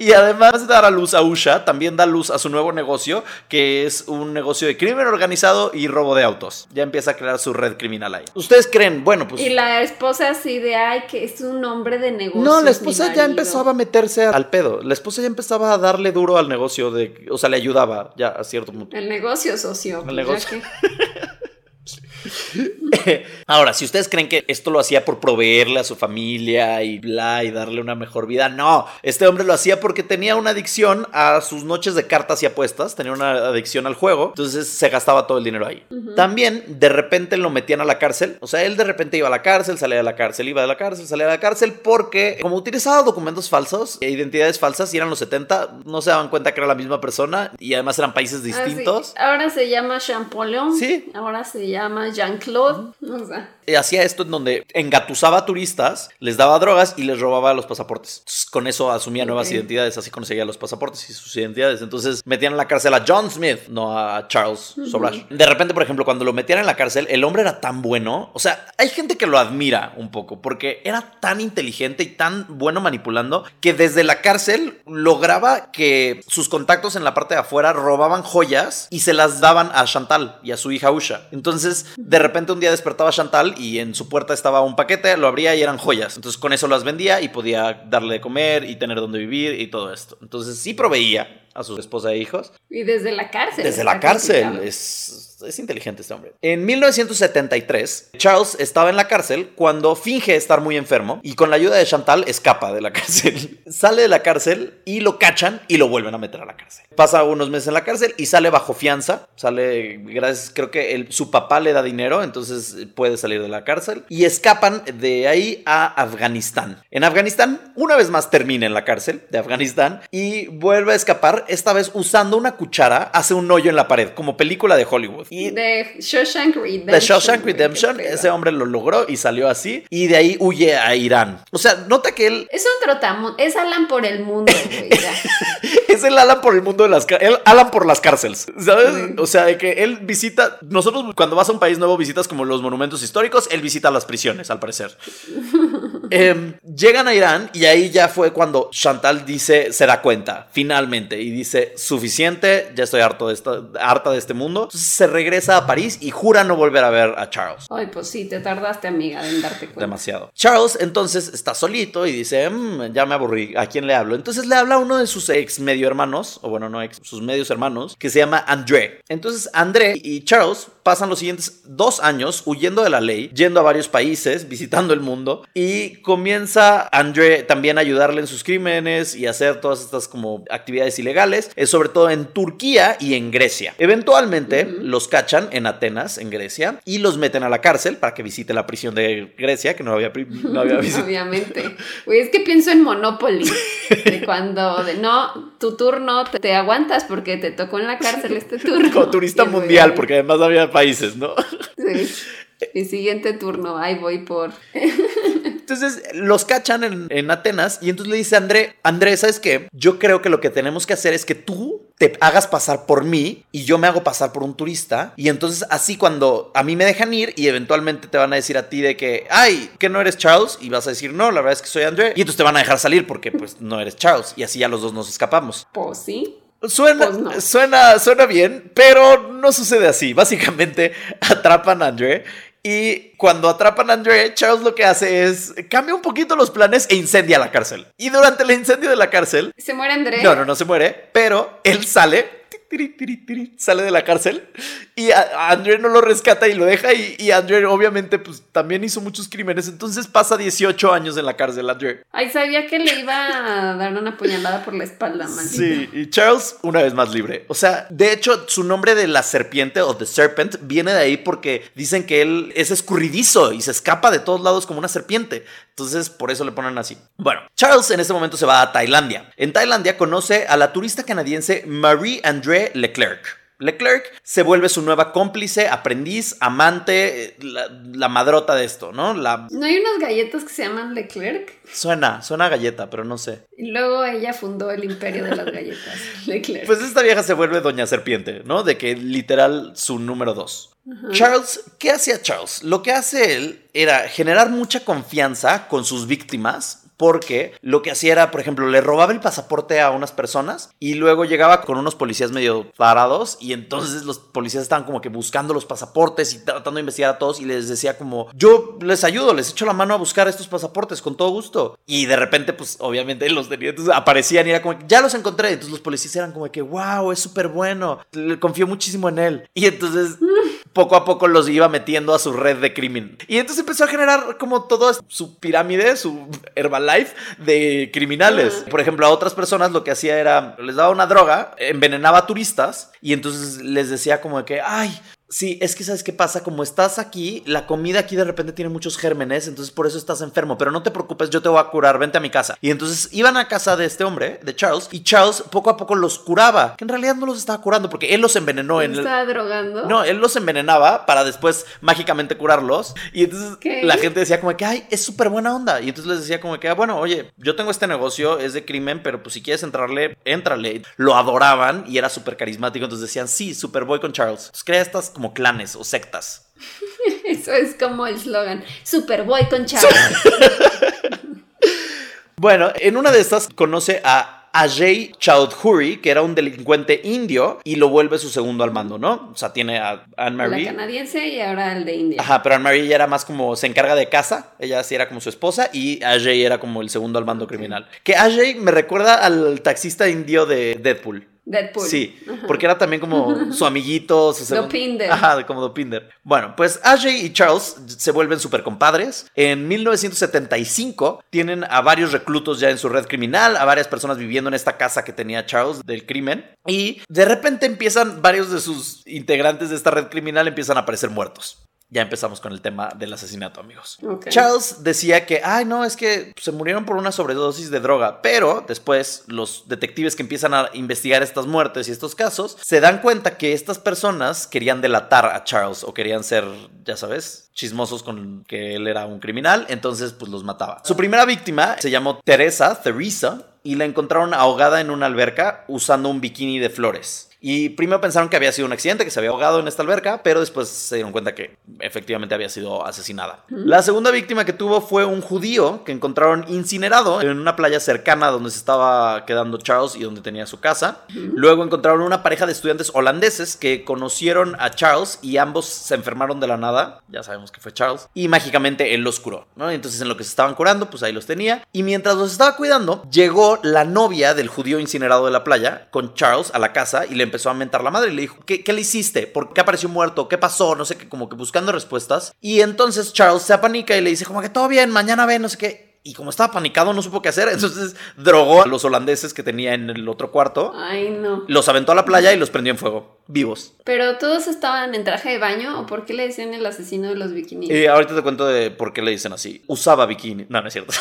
Y además de dar a luz a Usha, también da luz a su nuevo negocio, que es un negocio de crimen organizado y robo de autos. Ya empieza a crear su red criminal ahí. ¿Ustedes creen? Bueno, pues... Y la esposa así de, ay, que es un hombre de negocio. No, la esposa ya empezaba a meterse al pedo. La esposa ya empezaba a darle duro al negocio de... O sea, le ayudaba ya a cierto punto. El negocio socio. El pues, negocio. que- Ahora, si ustedes creen que esto lo hacía por proveerle a su familia y bla y darle una mejor vida, no. Este hombre lo hacía porque tenía una adicción a sus noches de cartas y apuestas, tenía una adicción al juego, entonces se gastaba todo el dinero ahí. También de repente lo metían a la cárcel, o sea, él de repente iba a la cárcel, salía de la cárcel, iba de la cárcel, salía de la cárcel porque como utilizaba documentos falsos e identidades falsas y eran los 70, no se daban cuenta que era la misma persona y además eran países Ah, sí. distintos. Ahora se llama Champollion. Sí. Ahora se llama Jean-Claude. O sea, Eh, hacía esto en donde engatusaba a turistas, les daba drogas y les robaba los pasaportes. Entonces, con eso asumía nuevas identidades, así conseguía los pasaportes y sus identidades. Entonces metían en la cárcel a John Smith, no a Charles Sobrash. De repente, por ejemplo, cuando lo metían en la cárcel, el hombre era tan bueno. O sea, hay gente que lo admira un poco porque era tan inteligente y tan bueno manipulando que desde la cárcel lograba que sus contactos en la parte de afuera robaban joyas y se las daban a Chantal y a su hija Usha. Entonces, de repente un día despertaba Chantal y en su puerta estaba un paquete, lo abría y eran joyas. Entonces, con eso las vendía y podía darle de comer y tener donde vivir y todo esto. Entonces, sí proveía a su esposa e hijos. y desde la cárcel. Desde la cárcel. Es, es inteligente este hombre. En 1973, Charles estaba en la cárcel cuando finge estar muy enfermo y con la ayuda de Chantal escapa de la cárcel. sale de la cárcel y lo cachan y lo vuelven a meter a la cárcel. Pasa unos meses en la cárcel y sale bajo fianza. Sale, gracias, creo que el- su papá le da dinero, entonces puede salir de la cárcel. Y escapan de ahí a Afganistán. En Afganistán, una vez más termina en la cárcel de Afganistán y vuelve a escapar, esta vez usando una cuchara, hace un hoyo en la pared, como película de Hollywood. Y De Shawshank Redemption. de Shawshank Redemption, ese hombre lo logró y salió así. Y de ahí huye a Irán. O sea, nota que él Es un trotamundo. Es Alan por el mundo, güey. es el Alan por el mundo de las cárceles. El Alan por las cárceles. ¿Sabes? O sea, de que él visita. Nosotros, cuando vas a un país nuevo, visitas como los monumentos históricos. Él visita las prisiones, al parecer. Em, llegan a Irán y ahí ya fue cuando Chantal dice, se da cuenta, finalmente, y dice, suficiente, ya estoy harto de esta, harta de este mundo. Entonces se regresa a París y jura no volver a ver a Charles. Ay, pues sí, te tardaste, amiga, en darte cuenta. Demasiado. Charles entonces está solito y dice, "Mm, ya me aburrí, ¿a quién le hablo? Entonces le habla a uno de sus ex medio hermanos, o bueno, no ex, sus medios hermanos, que se llama André. Entonces André y Charles pasan los siguientes dos años huyendo de la ley, yendo a varios países, visitando el mundo, y comienza André también a ayudarle en sus crímenes y hacer todas estas como actividades ilegales, eh, sobre todo en Turquía y en Grecia. Eventualmente los cachan en Atenas, en Grecia, y los meten a la cárcel para que visite la prisión de Grecia, que no había, no había visitado. Obviamente. Güey, es que pienso en Monopoly. De cuando, de no, tu turno, te, te aguantas porque te tocó en la cárcel este turno. Como turista mundial, porque además había países, ¿no? sí. Mi siguiente turno, ahí voy por. Entonces los cachan en, en Atenas y entonces le dice a André, André, ¿sabes qué? Yo creo que lo que tenemos que hacer es que tú te hagas pasar por mí y yo me hago pasar por un turista. Y entonces así cuando a mí me dejan ir y eventualmente te van a decir a ti de que, ay, que no eres Charles. Y vas a decir, no, la verdad es que soy André. Y entonces te van a dejar salir porque pues no eres Charles. Y así ya los dos nos escapamos. Pues sí. Suena, Pues no. suena, suena bien, pero no sucede así. Básicamente atrapan a André. Y cuando atrapan a André, Charles lo que hace es cambia un poquito los planes e incendia la cárcel. Y durante el incendio de la cárcel, Se muere André. no, no, no se muere, pero él sale, tiri, tiri, tiri, sale de la cárcel y a, a André no lo rescata y lo deja y, y André obviamente pues también hizo muchos crímenes, entonces pasa 18 años en la cárcel André. Ay, sabía que le iba a dar una puñalada por la espalda, maldita. Sí, y Charles una vez más libre. O sea, de hecho su nombre de la serpiente o The Serpent viene de ahí porque dicen que él es escurridizo y se escapa de todos lados como una serpiente. Entonces por eso le ponen así. Bueno, Charles en este momento se va a Tailandia. En Tailandia conoce a la turista canadiense Leclerc. Leclerc se vuelve su nueva cómplice, aprendiz, amante, eh, la, la madrota de esto, ¿no? La ¿No hay unas galletas que se llaman Leclerc? suena, suena a galleta, pero no sé. Y luego ella fundó el imperio de las galletas. Leclerc. Pues esta vieja se vuelve Doña Serpiente, ¿no? De que literal su número dos. Charles, ¿qué hacía Charles? Lo que hace él era generar mucha confianza con sus víctimas. Porque lo que hacía era, por ejemplo, le robaba el pasaporte a unas personas y luego llegaba con unos policías medio parados y entonces los policías estaban como que buscando los pasaportes y tratando de investigar a todos y les decía como, yo les ayudo, les echo la mano a buscar estos pasaportes con todo gusto. Y de repente, pues obviamente los tenía, entonces aparecían y era como, ya los encontré. Entonces los policías eran como que, wow, es súper bueno, le confío muchísimo en él. Y entonces poco a poco los iba metiendo a su red de crimen. Y entonces empezó a generar como toda su pirámide, su Herbalife de criminales. Por ejemplo, a otras personas lo que hacía era, les daba una droga, envenenaba a turistas y entonces les decía como de que, ay, Sí, es que sabes qué pasa, como estás aquí, la comida aquí de repente tiene muchos gérmenes, entonces por eso estás enfermo, pero no te preocupes, yo te voy a curar, vente a mi casa. Y entonces iban a casa de este hombre, de Charles, y Charles poco a poco los curaba, que en realidad no los estaba curando porque él los envenenó en el... ¿Estaba drogando? No, él los envenenaba para después mágicamente curarlos. Y entonces ¿Qué? la gente decía como que, ay, es súper buena onda. Y entonces les decía como que, ah, bueno, oye, yo tengo este negocio, es de crimen, pero pues si quieres entrarle, éntrale. Lo adoraban y era súper carismático. Entonces decían, sí, super voy con Charles. Pues crea estas como clanes o sectas. Eso es como el slogan. Superboy con Charles. Bueno, en una de estas conoce a Ajay Chowdhury, que era un delincuente indio, y lo vuelve su segundo al mando, ¿no? O sea, tiene a la Anne-Marie. canadiense y ahora el de India. Ajá, pero Anne-Marie ya era más como se encarga de casa, ella sí era como su esposa y Ajay era como el segundo al mando criminal. Que Ajay me recuerda al taxista indio de Deadpool. Deadpool. Sí, porque era también como su amiguito, su segundo- Dopinder. Ajá, como Dopinder. Bueno, pues Ajay y Charles se vuelven super compadres. En 1975 tienen a varios reclutos ya en su red criminal, a varias personas viviendo en esta casa que tenía Charles del crimen. Y de repente empiezan varios de sus integrantes de esta red criminal empiezan a aparecer muertos. Ya empezamos con el tema del asesinato, amigos. Charles decía que, ay, no, es que se murieron por una sobredosis de droga, pero después los detectives que empiezan a investigar estas muertes y estos casos se dan cuenta que estas personas querían delatar a Charles o querían ser, ya sabes, chismosos con que él era un criminal, entonces pues los mataba. Su primera víctima se llamó Teresa, Teresa, y la encontraron ahogada en una alberca usando un bikini de flores. Y primero pensaron que había sido un accidente, que se había ahogado en esta alberca, pero después se dieron cuenta que efectivamente había sido asesinada. La segunda víctima que tuvo fue un judío que encontraron incinerado en una playa cercana donde se estaba quedando Charles y donde tenía su casa. Luego encontraron una pareja de estudiantes holandeses que conocieron a Charles y ambos se enfermaron de la nada. Ya sabemos que fue Charles. Y mágicamente él los curó, ¿no? Entonces en lo que se estaban curando, pues ahí los tenía. Y mientras los estaba cuidando, llegó la novia del judío incinerado de la playa con Charles a la casa y le empezó a mentar la madre y le dijo, ¿qué, qué le hiciste? ¿Por qué apareció muerto? ¿Qué pasó? No sé qué, como que buscando respuestas. Y entonces Charles se apanica y le dice como que todo bien, mañana ven, no sé qué. Y como estaba panicado, no supo qué hacer. Entonces drogó a los holandeses que tenía en el otro cuarto. Ay, no. Los aventó a la playa y los prendió en fuego, vivos. Pero todos estaban en traje de baño o por qué le decían el asesino de los bikinis. Y ahorita te cuento de por qué le dicen así. Usaba bikini. No, no es cierto.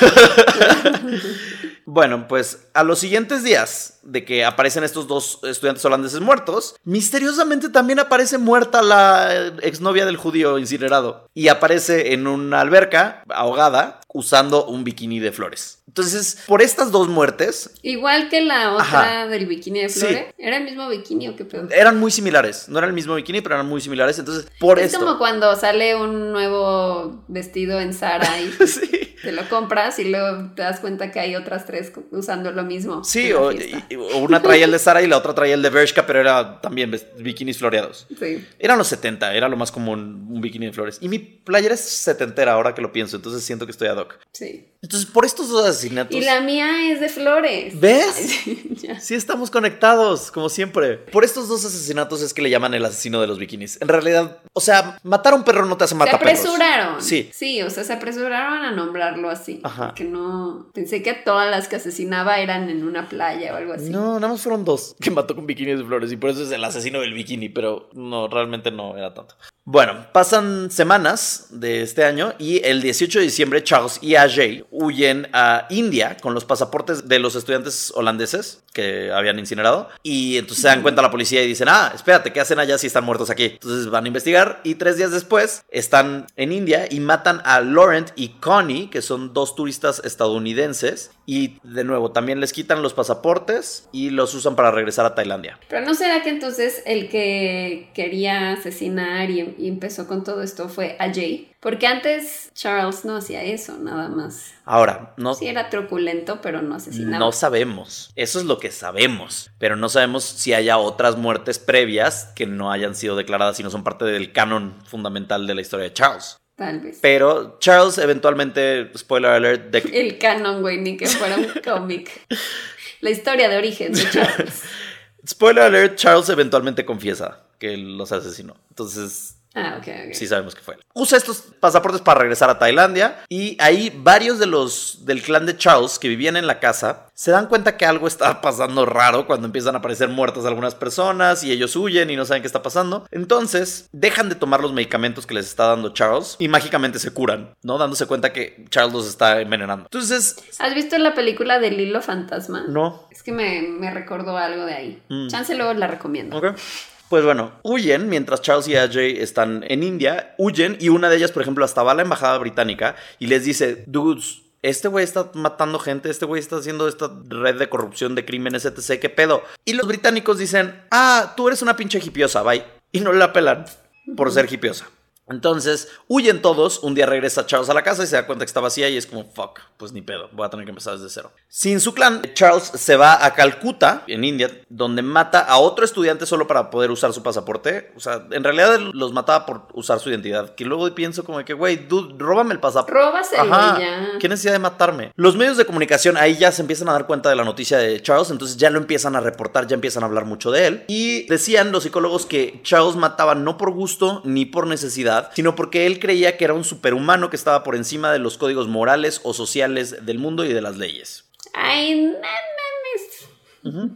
bueno, pues a los siguientes días de que aparecen estos dos estudiantes holandeses muertos, misteriosamente también aparece muerta la exnovia del judío incinerado. Y aparece en una alberca ahogada usando un bikini de flores. Entonces, por estas dos muertes, Igual que la otra Ajá. del bikini de Sí. Flore. ¿Era el mismo bikini o qué pedo? eran muy similares. No era el mismo bikini, pero eran muy similares. Entonces, por Es esto. como cuando sale un nuevo vestido en Zara y Sí. te lo compras y luego te das cuenta que hay otras tres usando lo mismo. Sí, y- o una traía el de Sara y la otra traía el de Bershka, pero era también bikinis floreados. Sí. Eran los 70, era lo más común un bikini de flores. Y mi playera es setentera ahora que lo pienso, entonces siento que estoy ad hoc. Sí. Entonces, por estos dos asesinatos. Y la mía es de flores. ¿Ves? Ay, ya. Sí, estamos conectados, como siempre. Por estos dos asesinatos es que le llaman el asesino de los bikinis. En realidad, o sea, matar a un perro no te hace Se matar perros. apresuraron. Sí. Sí, o sea, se apresuraron a nombrarlo así. Ajá. Que no. Pensé que todas las que asesinaba eran en una playa o algo así. No, nada más fueron dos que mató con bikinis de flores y por eso es el asesino del bikini, pero no, realmente no era tanto. Bueno, pasan semanas de este año y el 18 de diciembre Charles y Ajay huyen a India con los pasaportes de los estudiantes holandeses que habían incinerado y entonces se dan cuenta la policía y dicen, ah, espérate, ¿qué hacen allá si están muertos aquí? Entonces van a investigar y tres días después están en India y matan a Laurent y Connie, que son dos turistas estadounidenses y de nuevo también les quitan los pasaportes y los usan para regresar a Tailandia. Pero no será que entonces el que quería asesinar y, empezó con todo esto fue Ajay. Porque antes Charles no hacía eso, nada más. Ahora, no, Sí, era truculento, pero no asesinaba. no sabemos. Eso es lo que sabemos. Pero no sabemos si haya otras muertes previas que no hayan sido declaradas y no son parte del canon fundamental de la historia de Charles. Tal vez. Pero Charles eventualmente, spoiler alert, de El canon, güey, ni que fuera un cómic. La historia de origen de Charles. Spoiler alert, Charles eventualmente confiesa que los asesinó. Entonces, Ah, ok, ok. sí sabemos que fue él. Usa estos pasaportes para regresar a Tailandia y ahí varios de los del clan de Charles que vivían en la casa se dan cuenta que algo está pasando raro cuando empiezan a aparecer muertas algunas personas y ellos huyen y no saben qué está pasando. Entonces, dejan de tomar los medicamentos que les está dando Charles y mágicamente se curan, ¿no? Dándose cuenta que Charles los está envenenando. Entonces, ¿Has visto la película del hilo fantasma? no, Es que me, me recordó algo de ahí. Mm. Chance luego la recomiendo. Ok. Pues bueno, huyen mientras Charles y Ajay están en India, huyen y una de ellas, por ejemplo, hasta va a la embajada británica y les dice, dudes, este güey está matando gente, este güey está haciendo esta red de corrupción, de crímenes, etc. ¿Qué pedo? Y los británicos dicen, ah, tú eres una pinche hipiosa, bye. Y no la pelan por ser hipiosa. Entonces, huyen todos. Un día regresa Charles a la casa y se da cuenta que está vacía y es como, fuck, pues ni pedo, voy a tener que empezar desde cero. Sin su clan, Charles se va a Calcuta, en India, donde mata a otro estudiante solo para poder usar su pasaporte. O sea, en realidad los mataba por usar su identidad. Que luego pienso como que, güey, dude, róbame el pasaporte. Róbaselo Ajá. ya. ¿Qué necesidad de matarme? Los medios de comunicación ahí ya se empiezan a dar cuenta de la noticia de Charles, entonces ya lo empiezan a reportar, ya empiezan a hablar mucho de él. Y decían los psicólogos que Charles mataba no por gusto ni por necesidad, sino porque él creía que era un superhumano que estaba por encima de los códigos morales o sociales del mundo y de las leyes. Ay.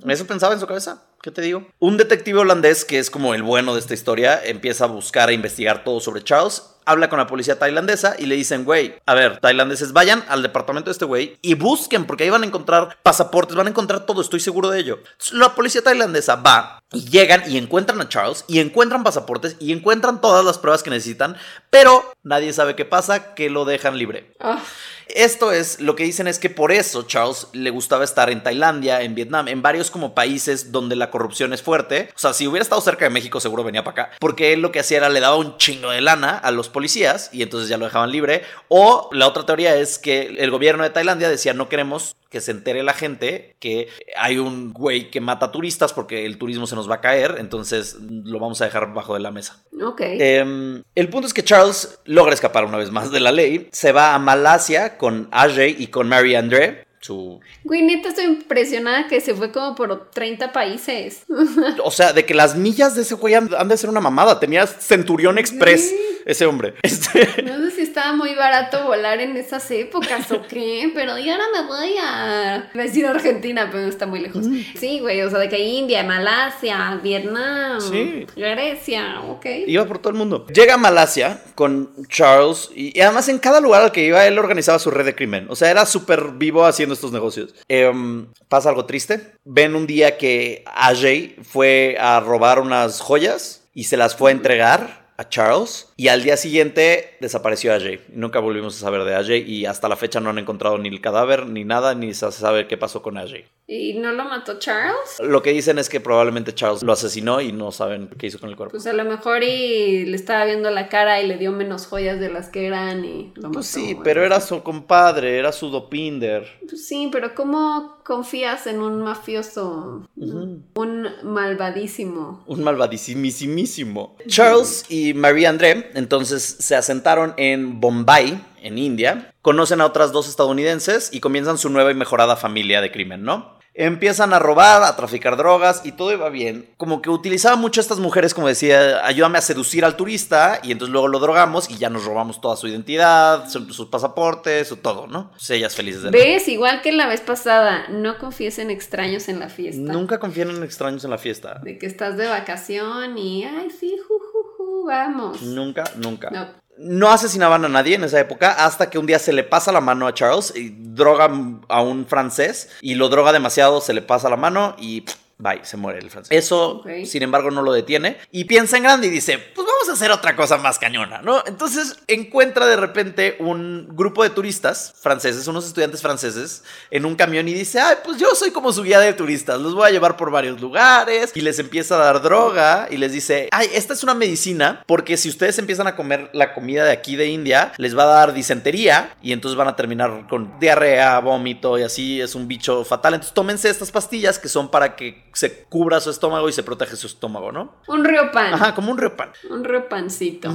¿Eso pensaba en su cabeza? ¿Qué te digo? Un detective holandés, que es como el bueno de esta historia, empieza a buscar e investigar todo sobre Charles. Habla con la policía tailandesa y le dicen, güey, a ver, tailandeses, vayan al departamento de este güey y busquen, porque ahí van a encontrar pasaportes, van a encontrar todo, estoy seguro de ello. La policía tailandesa va y llegan y encuentran a Charles y encuentran pasaportes y encuentran todas las pruebas que necesitan, pero nadie sabe qué pasa, que lo dejan libre. Ah, Esto es, lo que dicen es que por eso Charles le gustaba estar en Tailandia, en Vietnam, en varios como países donde la corrupción es fuerte. O sea, si hubiera estado cerca de México seguro venía para acá. Porque él lo que hacía era le daba un chingo de lana a los policías y entonces ya lo dejaban libre. O la otra teoría es que el gobierno de Tailandia decía no queremos que se entere la gente que hay un güey que mata turistas porque el turismo se nos va a caer, entonces lo vamos a dejar bajo de la mesa. ok. Eh, el punto es que Charles logra escapar una vez más de la ley, se va a Malasia con Ajay y con Mary André, su... Güey, neta, estoy impresionada que se fue como por 30 países. O sea, de que las millas de ese güey han, han de ser una mamada, tenía Centurión Express Sí. ese hombre. Este, No sé si estaba muy barato volar en esas épocas o qué, pero yo ahora me voy a... Decir Argentina, pero está muy lejos. Mm. Sí, güey, o sea, de que India, Malasia, Vietnam, Sí. Grecia, ok. Iba por todo el mundo. Llega a Malasia con Charles y, y además en cada lugar al que iba él organizaba su red de crimen. O sea, era súper vivo haciendo estos negocios. Em, pasa algo triste. Ven un día que Ajay fue a robar unas joyas y se las fue a entregar a Charles y al día siguiente desapareció AJ. Nunca volvimos a saber de AJ y hasta la fecha no han encontrado ni el cadáver ni nada, ni se sabe qué pasó con AJ. ¿Y no lo mató Charles? Lo que dicen es que probablemente Charles lo asesinó y no saben qué hizo con el cuerpo. Pues a lo mejor y le estaba viendo la cara y le dio menos joyas de las que eran y lo Pues mató, sí, pero era su compadre, era su dopinder. Pues sí, pero ¿cómo confías en un mafioso? Un malvadísimo. Un malvadísimísimo. Charles y Marie André entonces se asentaron en Bombay, en India. Conocen a otras dos estadounidenses y comienzan su nueva y mejorada familia de crimen, ¿no? Empiezan a robar, a traficar drogas y todo iba bien. Como que utilizaba mucho a estas mujeres, como decía, ayúdame a seducir al turista y entonces luego lo drogamos y ya nos robamos toda su identidad, su- sus pasaportes, su todo, ¿no? Pues ellas felices de la ¿Ves? Igual que la vez pasada, no confíes en extraños en la fiesta. Nunca confían en extraños en la fiesta. De que estás de vacación y, ay, sí, ju, ju, ju, vamos. Nunca, nunca. No. No asesinaban a nadie en esa época hasta que un día se le pasa la mano a Charles y droga a un francés y lo droga demasiado, se le pasa la mano y bye, se muere el francés. Eso, sin embargo, no lo detiene y piensa en grande y dice, pues vamos a hacer otra cosa más cañona, ¿no? Entonces encuentra de repente un grupo de turistas franceses, unos estudiantes franceses, en un camión y dice, ay, pues yo soy como su guía de turistas, los voy a llevar por varios lugares y les empieza a dar droga y les dice, ay, esta es una medicina porque si ustedes empiezan a comer la comida de aquí de India, les va a dar disentería y entonces van a terminar con diarrea, vómito y así es un bicho fatal. Entonces tómense estas pastillas que son para que se cubra su estómago y se protege su estómago, ¿no? Un río pan. Ajá, como un repan. Un río pancito.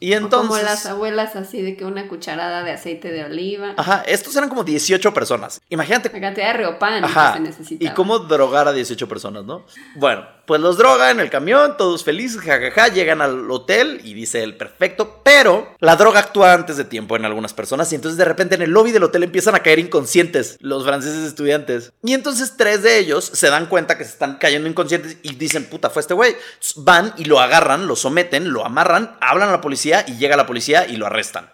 Y O entonces... como las abuelas así de que una cucharada de aceite de oliva. Ajá, estos eran como 18 personas. Imagínate La cantidad de río pan Ajá. que se necesita. ¿Y cómo drogar a 18 personas, no? Bueno, pues los droga en el camión, todos felices, jajaja, llegan al hotel y dice el perfecto, pero la droga actúa antes de tiempo en algunas personas y entonces de repente en el lobby del hotel empiezan a caer inconscientes los franceses estudiantes. Y entonces tres de ellos se dan cuenta que se están cayendo inconscientes y dicen, puta, fue este güey. Van y lo agarran, lo someten, lo amarran, hablan a la policía y llega la policía y lo arrestan.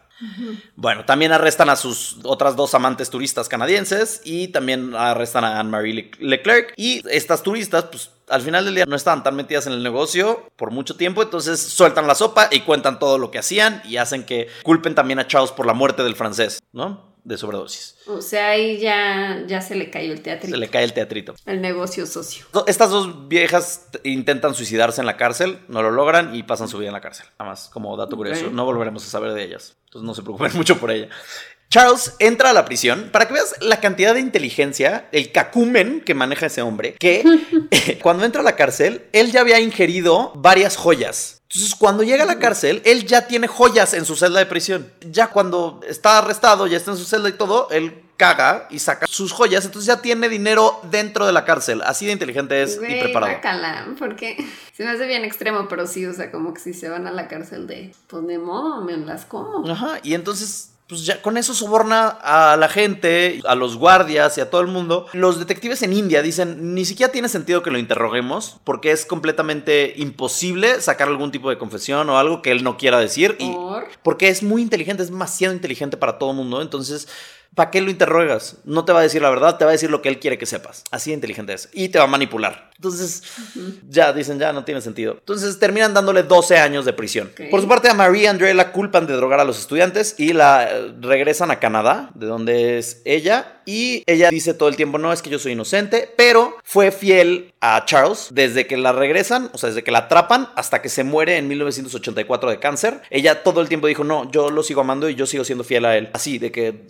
Bueno, también arrestan a sus otras dos amantes turistas canadienses y también arrestan a Anne-Marie Le- Leclerc. Y estas turistas, pues al final del día no estaban tan metidas en el negocio por mucho tiempo, entonces sueltan la sopa y cuentan todo lo que hacían y hacen que culpen también a Charles por la muerte del francés, ¿no? De sobredosis. O sea, ahí ya, ya se le cayó el teatro. Se le cae el teatrito. El negocio socio. Estas dos viejas intentan suicidarse en la cárcel, no lo logran y pasan su vida en la cárcel. Nada más como dato curioso, no volveremos a saber de ellas. Entonces no se preocupen mucho por ella. Charles entra a la prisión para que veas la cantidad de inteligencia, el cacumen que maneja ese hombre, que cuando entra a la cárcel, él ya había ingerido varias joyas. Entonces, cuando llega a la cárcel, él ya tiene joyas en su celda de prisión. Ya cuando está arrestado, ya está en su celda y todo, él caga y saca sus joyas, entonces ya tiene dinero dentro de la cárcel. Así de inteligente es y preparado. porque se me hace bien extremo, pero sí, o sea, como que si se van a la cárcel de, pues de modo, me las como. Ajá, y entonces, pues ya con eso soborna a la gente, a los guardias y a todo el mundo. Los detectives en India dicen, ni siquiera tiene sentido que lo interroguemos, porque es completamente imposible sacar algún tipo de confesión o algo que él no quiera decir. Y Por. porque es muy inteligente, es demasiado inteligente para todo el mundo. Entonces, ¿para qué lo interrogas? No te va a decir la verdad, te va a decir lo que él quiere que sepas. Así de inteligente es. Y te va a manipular. Entonces, ya dicen, ya no tiene sentido. Entonces, terminan dándole 12 años de prisión. Por su parte, a Marie André la culpan de drogar a los estudiantes y la eh, regresan a Canadá, de donde es ella. Y ella dice todo el tiempo, no, es que yo soy inocente, pero fue fiel a Charles desde que la regresan, o sea, desde que la atrapan hasta que se muere en 1984 de cáncer. Ella todo el tiempo dijo, no, yo lo sigo amando y yo sigo siendo fiel a él. Así, de que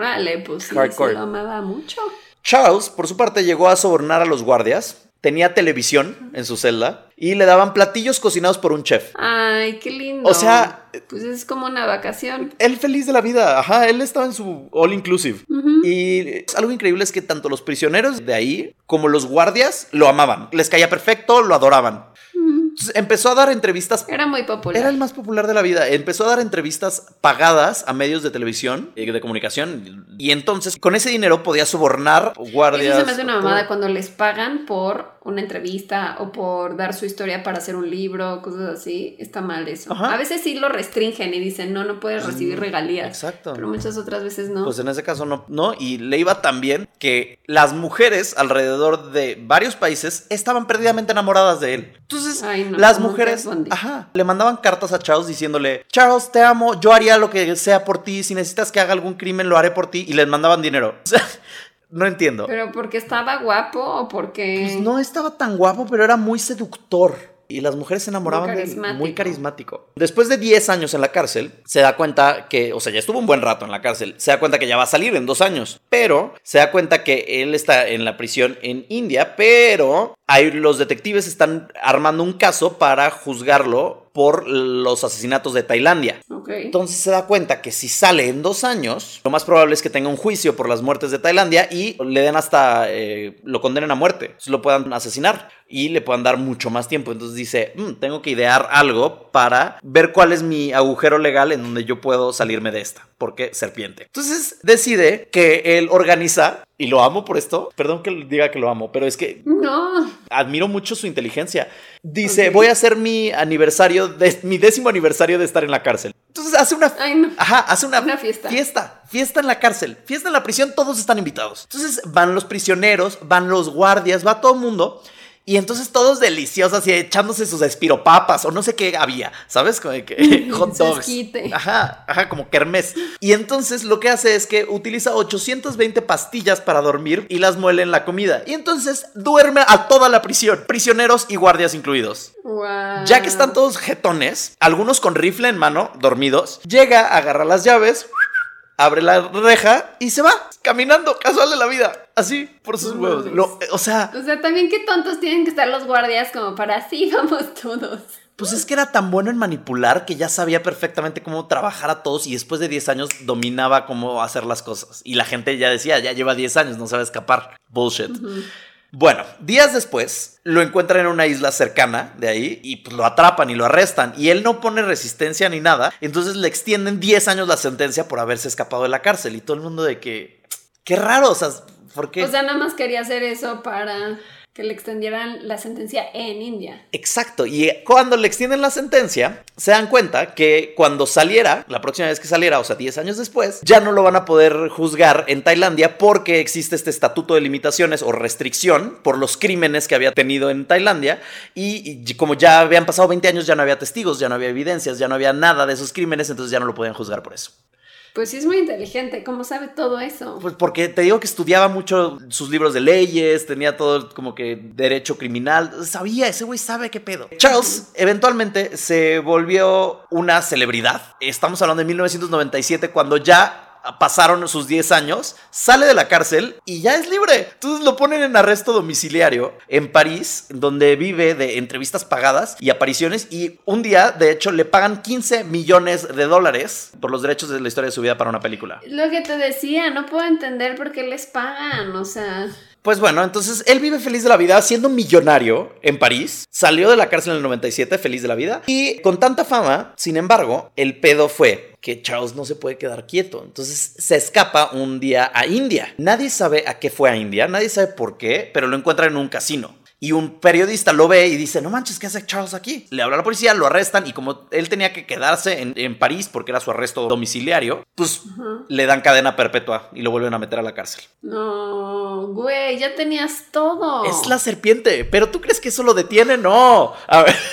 Órale, pues sí, Hardcore. se lo amaba mucho. Charles, por su parte, llegó a sobornar a los guardias. Tenía televisión en su celda y le daban platillos cocinados por un chef. Ay, qué lindo. O sea- Pues es como una vacación. Él feliz de la vida, ajá, él estaba en su all inclusive. Y algo increíble es que tanto los prisioneros de ahí como los guardias lo amaban. Les caía perfecto, lo adoraban. Empezó a dar entrevistas. Era muy popular. Era el más popular de la vida. Empezó a dar entrevistas pagadas a medios de televisión y de comunicación. Y entonces, con ese dinero podía sobornar guardias. Eso se me hace una mamada cuando les pagan por una entrevista o por dar su historia para hacer un libro, cosas así, está mal eso. Ajá. A veces sí lo restringen y dicen, no, no puedes recibir regalías. Exacto. Pero muchas otras veces no. Pues en ese caso no, no, y le iba también que las mujeres alrededor de varios países estaban perdidamente enamoradas de él. Entonces, Ay, no, las mujeres, ajá, le mandaban cartas a Charles diciéndole, Charles, te amo, yo haría lo que sea por ti, si necesitas que haga algún crimen, lo haré por ti, y les mandaban dinero. O sea, no entiendo. Pero porque estaba guapo o porque... Pues no estaba tan guapo, pero era muy seductor. Y las mujeres se enamoraban Muy de él. carismático. Muy carismático. Después de 10 años en la cárcel, se da cuenta que, o sea, ya estuvo un buen rato en la cárcel. Se da cuenta que ya va a salir en dos años. Pero se da cuenta que él está en la prisión en India, pero ahí los detectives están armando un caso para juzgarlo por los asesinatos de Tailandia. Entonces se da cuenta que si sale en dos años, lo más probable es que tenga un juicio por las muertes de Tailandia y le den hasta, eh, lo condenen a muerte, Entonces lo puedan asesinar y le puedan dar mucho más tiempo. Entonces dice, "Mm, tengo que idear algo para ver cuál es mi agujero legal en donde yo puedo salirme de esta, porque serpiente. Entonces decide que él organiza, y lo amo por esto, perdón que diga que lo amo, pero es que No. admiro mucho su inteligencia. Dice, voy a hacer mi aniversario, de, mi décimo aniversario de estar en la cárcel. Entonces hace una... Ay, no. Ajá, hace una, Una fiesta. Fiesta, fiesta en la cárcel, fiesta en la prisión, todos están invitados. Entonces van los prisioneros, van los guardias, va todo el mundo. Y entonces todos deliciosos, así echándose sus espiropapas o no sé qué había, ¿sabes? Como que hot dogs. Ajá, ajá, como kermés. Y entonces lo que hace es que utiliza 820 pastillas para dormir y las muele en la comida. Y entonces duerme a toda la prisión, prisioneros y guardias incluidos. Wow. Ya que están todos jetones, algunos con rifle en mano, dormidos, llega, agarra las llaves, abre la reja y se va, caminando, casual de la vida, así, por sus No huevos. Lo- o sea, O sea, también qué tontos tienen que estar los guardias como para así vamos todos. pues es que era tan bueno en manipular que ya sabía perfectamente cómo trabajar a todos y después de 10 años dominaba cómo hacer las cosas. Y la gente ya decía, ya lleva 10 años, no sabe escapar. Bullshit. Bueno, días después lo encuentran en una isla cercana de ahí y pues lo atrapan y lo arrestan. Y él no pone resistencia ni nada, entonces le extienden 10 años la sentencia por haberse escapado de la cárcel. Y todo el mundo de que qué raro, o sea, ¿por qué? O sea, nada más quería hacer eso para que le extendieran la sentencia en India. Exacto, y cuando le extienden la sentencia, se dan cuenta que cuando saliera, la próxima vez que saliera, o sea, 10 años después, ya no lo van a poder juzgar en Tailandia porque existe este estatuto de limitaciones o restricción por los crímenes que había tenido en Tailandia y, y como ya habían pasado 20 años, ya no había testigos, ya no había evidencias, ya no había nada de esos crímenes, entonces ya no lo podían juzgar por eso. Pues sí es muy inteligente, ¿cómo sabe todo eso? Pues porque te digo que estudiaba mucho sus libros de leyes, tenía todo como que derecho criminal, sabía, ese güey sabe qué pedo. Charles eventualmente se volvió una celebridad. Estamos hablando de 1997 cuando ya pasaron sus 10 años, sale de la cárcel y ya es libre. Entonces lo ponen en arresto domiciliario en París, donde vive de entrevistas pagadas y apariciones y un día, de hecho, le pagan 15 millones de dólares por los derechos de la historia de su vida para una película. Lo que te decía, no puedo entender por qué les pagan, o sea... Pues bueno, entonces él vive feliz de la vida siendo millonario en París. Salió de la cárcel en el 97 feliz de la vida. Y con tanta fama, sin embargo, el pedo fue que Charles no se puede quedar quieto. Entonces se escapa un día a India. Nadie sabe a qué fue a India, nadie sabe por qué, pero lo encuentra en un casino. Y un periodista lo ve y dice, no manches, ¿qué hace Charles aquí? Le habla a la policía, lo arrestan y como él tenía que quedarse en, en París porque era su arresto domiciliario, pues le dan cadena perpetua y lo vuelven a meter a la cárcel. No, güey, ya tenías todo. Es la serpiente, pero ¿tú crees que eso lo detiene? No. A ver.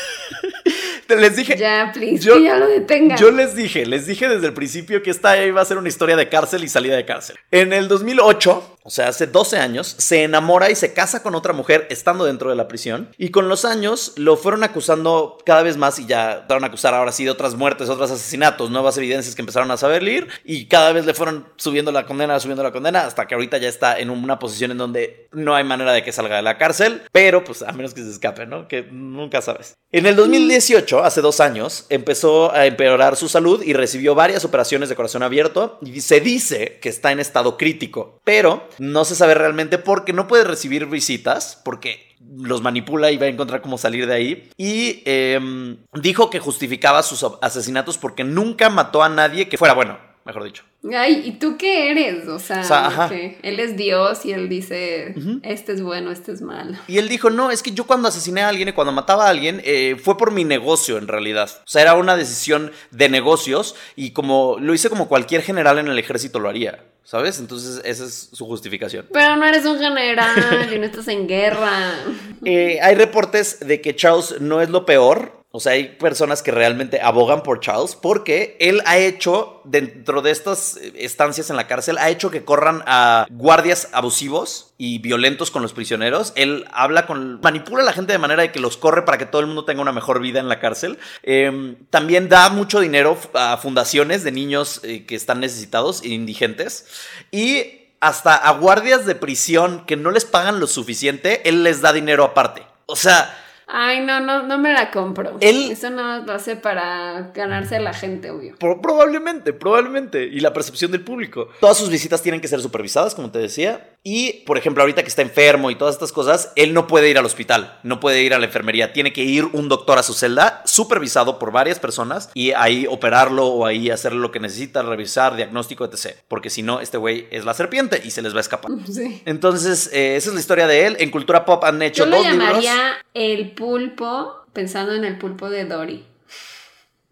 Les dije. Ya, please, Yo- que ya lo detengan. Yo les dije, les dije desde el principio que esta iba a ser una historia de cárcel y salida de cárcel. En el 2008, o sea, hace 12 años, se enamora y se casa con otra mujer estando dentro de la prisión. Y con los años lo fueron acusando cada vez más y ya empezaron a acusar ahora sí de otras muertes, otros asesinatos, nuevas evidencias que empezaron a saber y cada vez le fueron subiendo la condena, subiendo la condena, hasta que ahorita ya está en una posición en donde no hay manera de que salga de la cárcel, pero pues a menos que se escape, ¿no? Que nunca sabes. En el 2018, hace dos años, empezó a empeorar su salud y recibió varias operaciones de corazón abierto y se dice que está en estado crítico, pero no se sabe realmente porque no puede recibir visitas, porque los manipula y va a encontrar cómo salir de ahí. Y em, dijo que justificaba sus asesinatos porque nunca mató a nadie que fuera bueno. mejor dicho. Ay, ¿y tú qué eres? O sea, O sea, que él es Dios y él dice, este es bueno, este es malo. Y él dijo, no, es que yo cuando asesiné a alguien y cuando mataba a alguien eh, fue por mi negocio en realidad. O sea, era una decisión de negocios y como lo hice como cualquier general en el ejército lo haría, ¿sabes? Entonces esa es su justificación. Pero no eres un general y no estás en guerra. Eh, hay reportes de que Charles no es lo peor. O sea, hay personas que realmente abogan por Charles porque él ha hecho, dentro de estas estancias en la cárcel, ha hecho que corran a guardias abusivos y violentos con los prisioneros. Él habla con, manipula a la gente de manera de que los corre para que todo el mundo tenga una mejor vida en la cárcel. Eh, también da mucho dinero a fundaciones de niños eh, que están necesitados e indigentes. Y hasta a guardias de prisión que no les pagan lo suficiente, él les da dinero aparte. O sea, Ay, no, no, no me la compro. Él- Eso no lo hace para ganarse a la gente, obvio. Pro- probablemente, probablemente. Y la percepción del público. Todas sus visitas tienen que ser supervisadas, como te decía. Y, por ejemplo, ahorita que está enfermo y todas estas cosas, él no puede ir al hospital, no puede ir a la enfermería. Tiene que ir un doctor a su celda, supervisado por varias personas, y ahí operarlo o ahí hacerle lo que necesita, revisar, diagnóstico, etc. Porque si no, este güey es la serpiente y se les va a escapar. Sí. Entonces, eh, esa es la historia de él. En Cultura Pop han hecho Yo lo dos libros. llamaría el pulpo, pensando en el pulpo de Dory.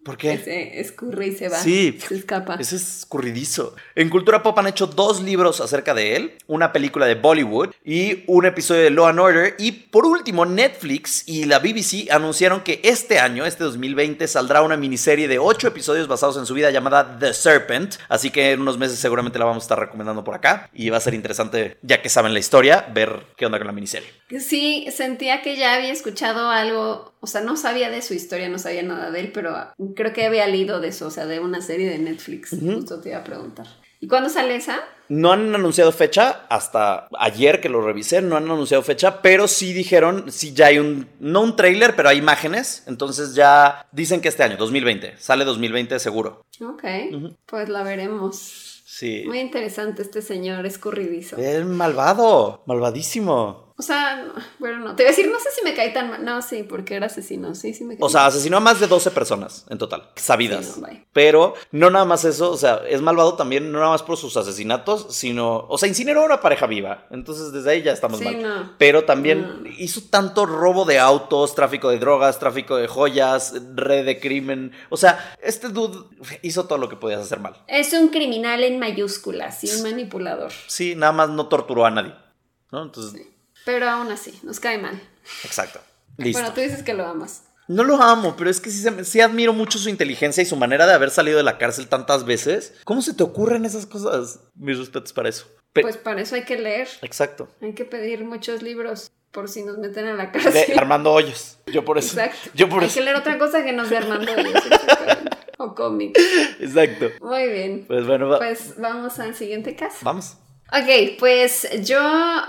¿Por qué? Escurre y se va. Sí. Se escapa. Ese es escurridizo. En Cultura Pop han hecho dos libros acerca de él, una película de Bollywood y un episodio de Law and Order. Y por último, Netflix y la BBC anunciaron que este año, este 2020, saldrá una miniserie de ocho episodios basados en su vida llamada The Serpent. Así que en unos meses seguramente la vamos a estar recomendando por acá. Y va a ser interesante, ya que saben la historia, ver qué onda con la miniserie. Sí, sentía que ya había escuchado algo, o sea, no sabía de su historia, no sabía nada de él, pero creo que había leído de eso, o sea, de una serie de Netflix. Justo te iba a preguntar. ¿Y cuándo sale esa? No han anunciado fecha, hasta ayer que lo revisé, no han anunciado fecha, pero sí dijeron, sí ya hay un, no un trailer, pero hay imágenes, entonces ya dicen que este año, 2020, sale 2020 seguro. Ok, pues la veremos. Sí. Muy interesante este señor escurridizo. El malvado, malvadísimo. O sea, no, bueno, no. Te voy a decir, no sé si me cae tan mal. No, sí, porque era asesino. Sí, sí me cae O sea, asesinó a más de 12 personas en total, sabidas. Sí, no, bye. Pero no nada más eso, o sea, es malvado también, no nada más por sus asesinatos, sino, o sea, incineró a una pareja viva. Entonces desde ahí ya estamos Sí, mal. no. Pero también hizo tanto robo de autos, tráfico de drogas, tráfico de joyas, red de crimen. O sea, este dude hizo todo lo que podías hacer mal. Es un criminal en mayúsculas y un manipulador. Sí, nada más no torturó a nadie. ¿No? Entonces, Pero aún así, nos cae mal. exacto. Listo. Bueno, tú dices que lo amas. No lo amo, pero es que sí, sí admiro mucho su inteligencia y su manera de haber salido de la cárcel tantas veces. ¿Cómo se te ocurren esas cosas? Mis respetos para eso. Pe- Pues para eso hay que leer. Exacto. Hay que pedir muchos libros por si nos meten a la De cárcel. Armando Hoyos. Yo por eso. Exacto. Yo por hay eso. que leer otra cosa que no sea Armando Hoyos. O cómics. Exacto. Muy bien. Pues bueno, va- Pues vamos al siguiente caso. vamos. Ok, pues yo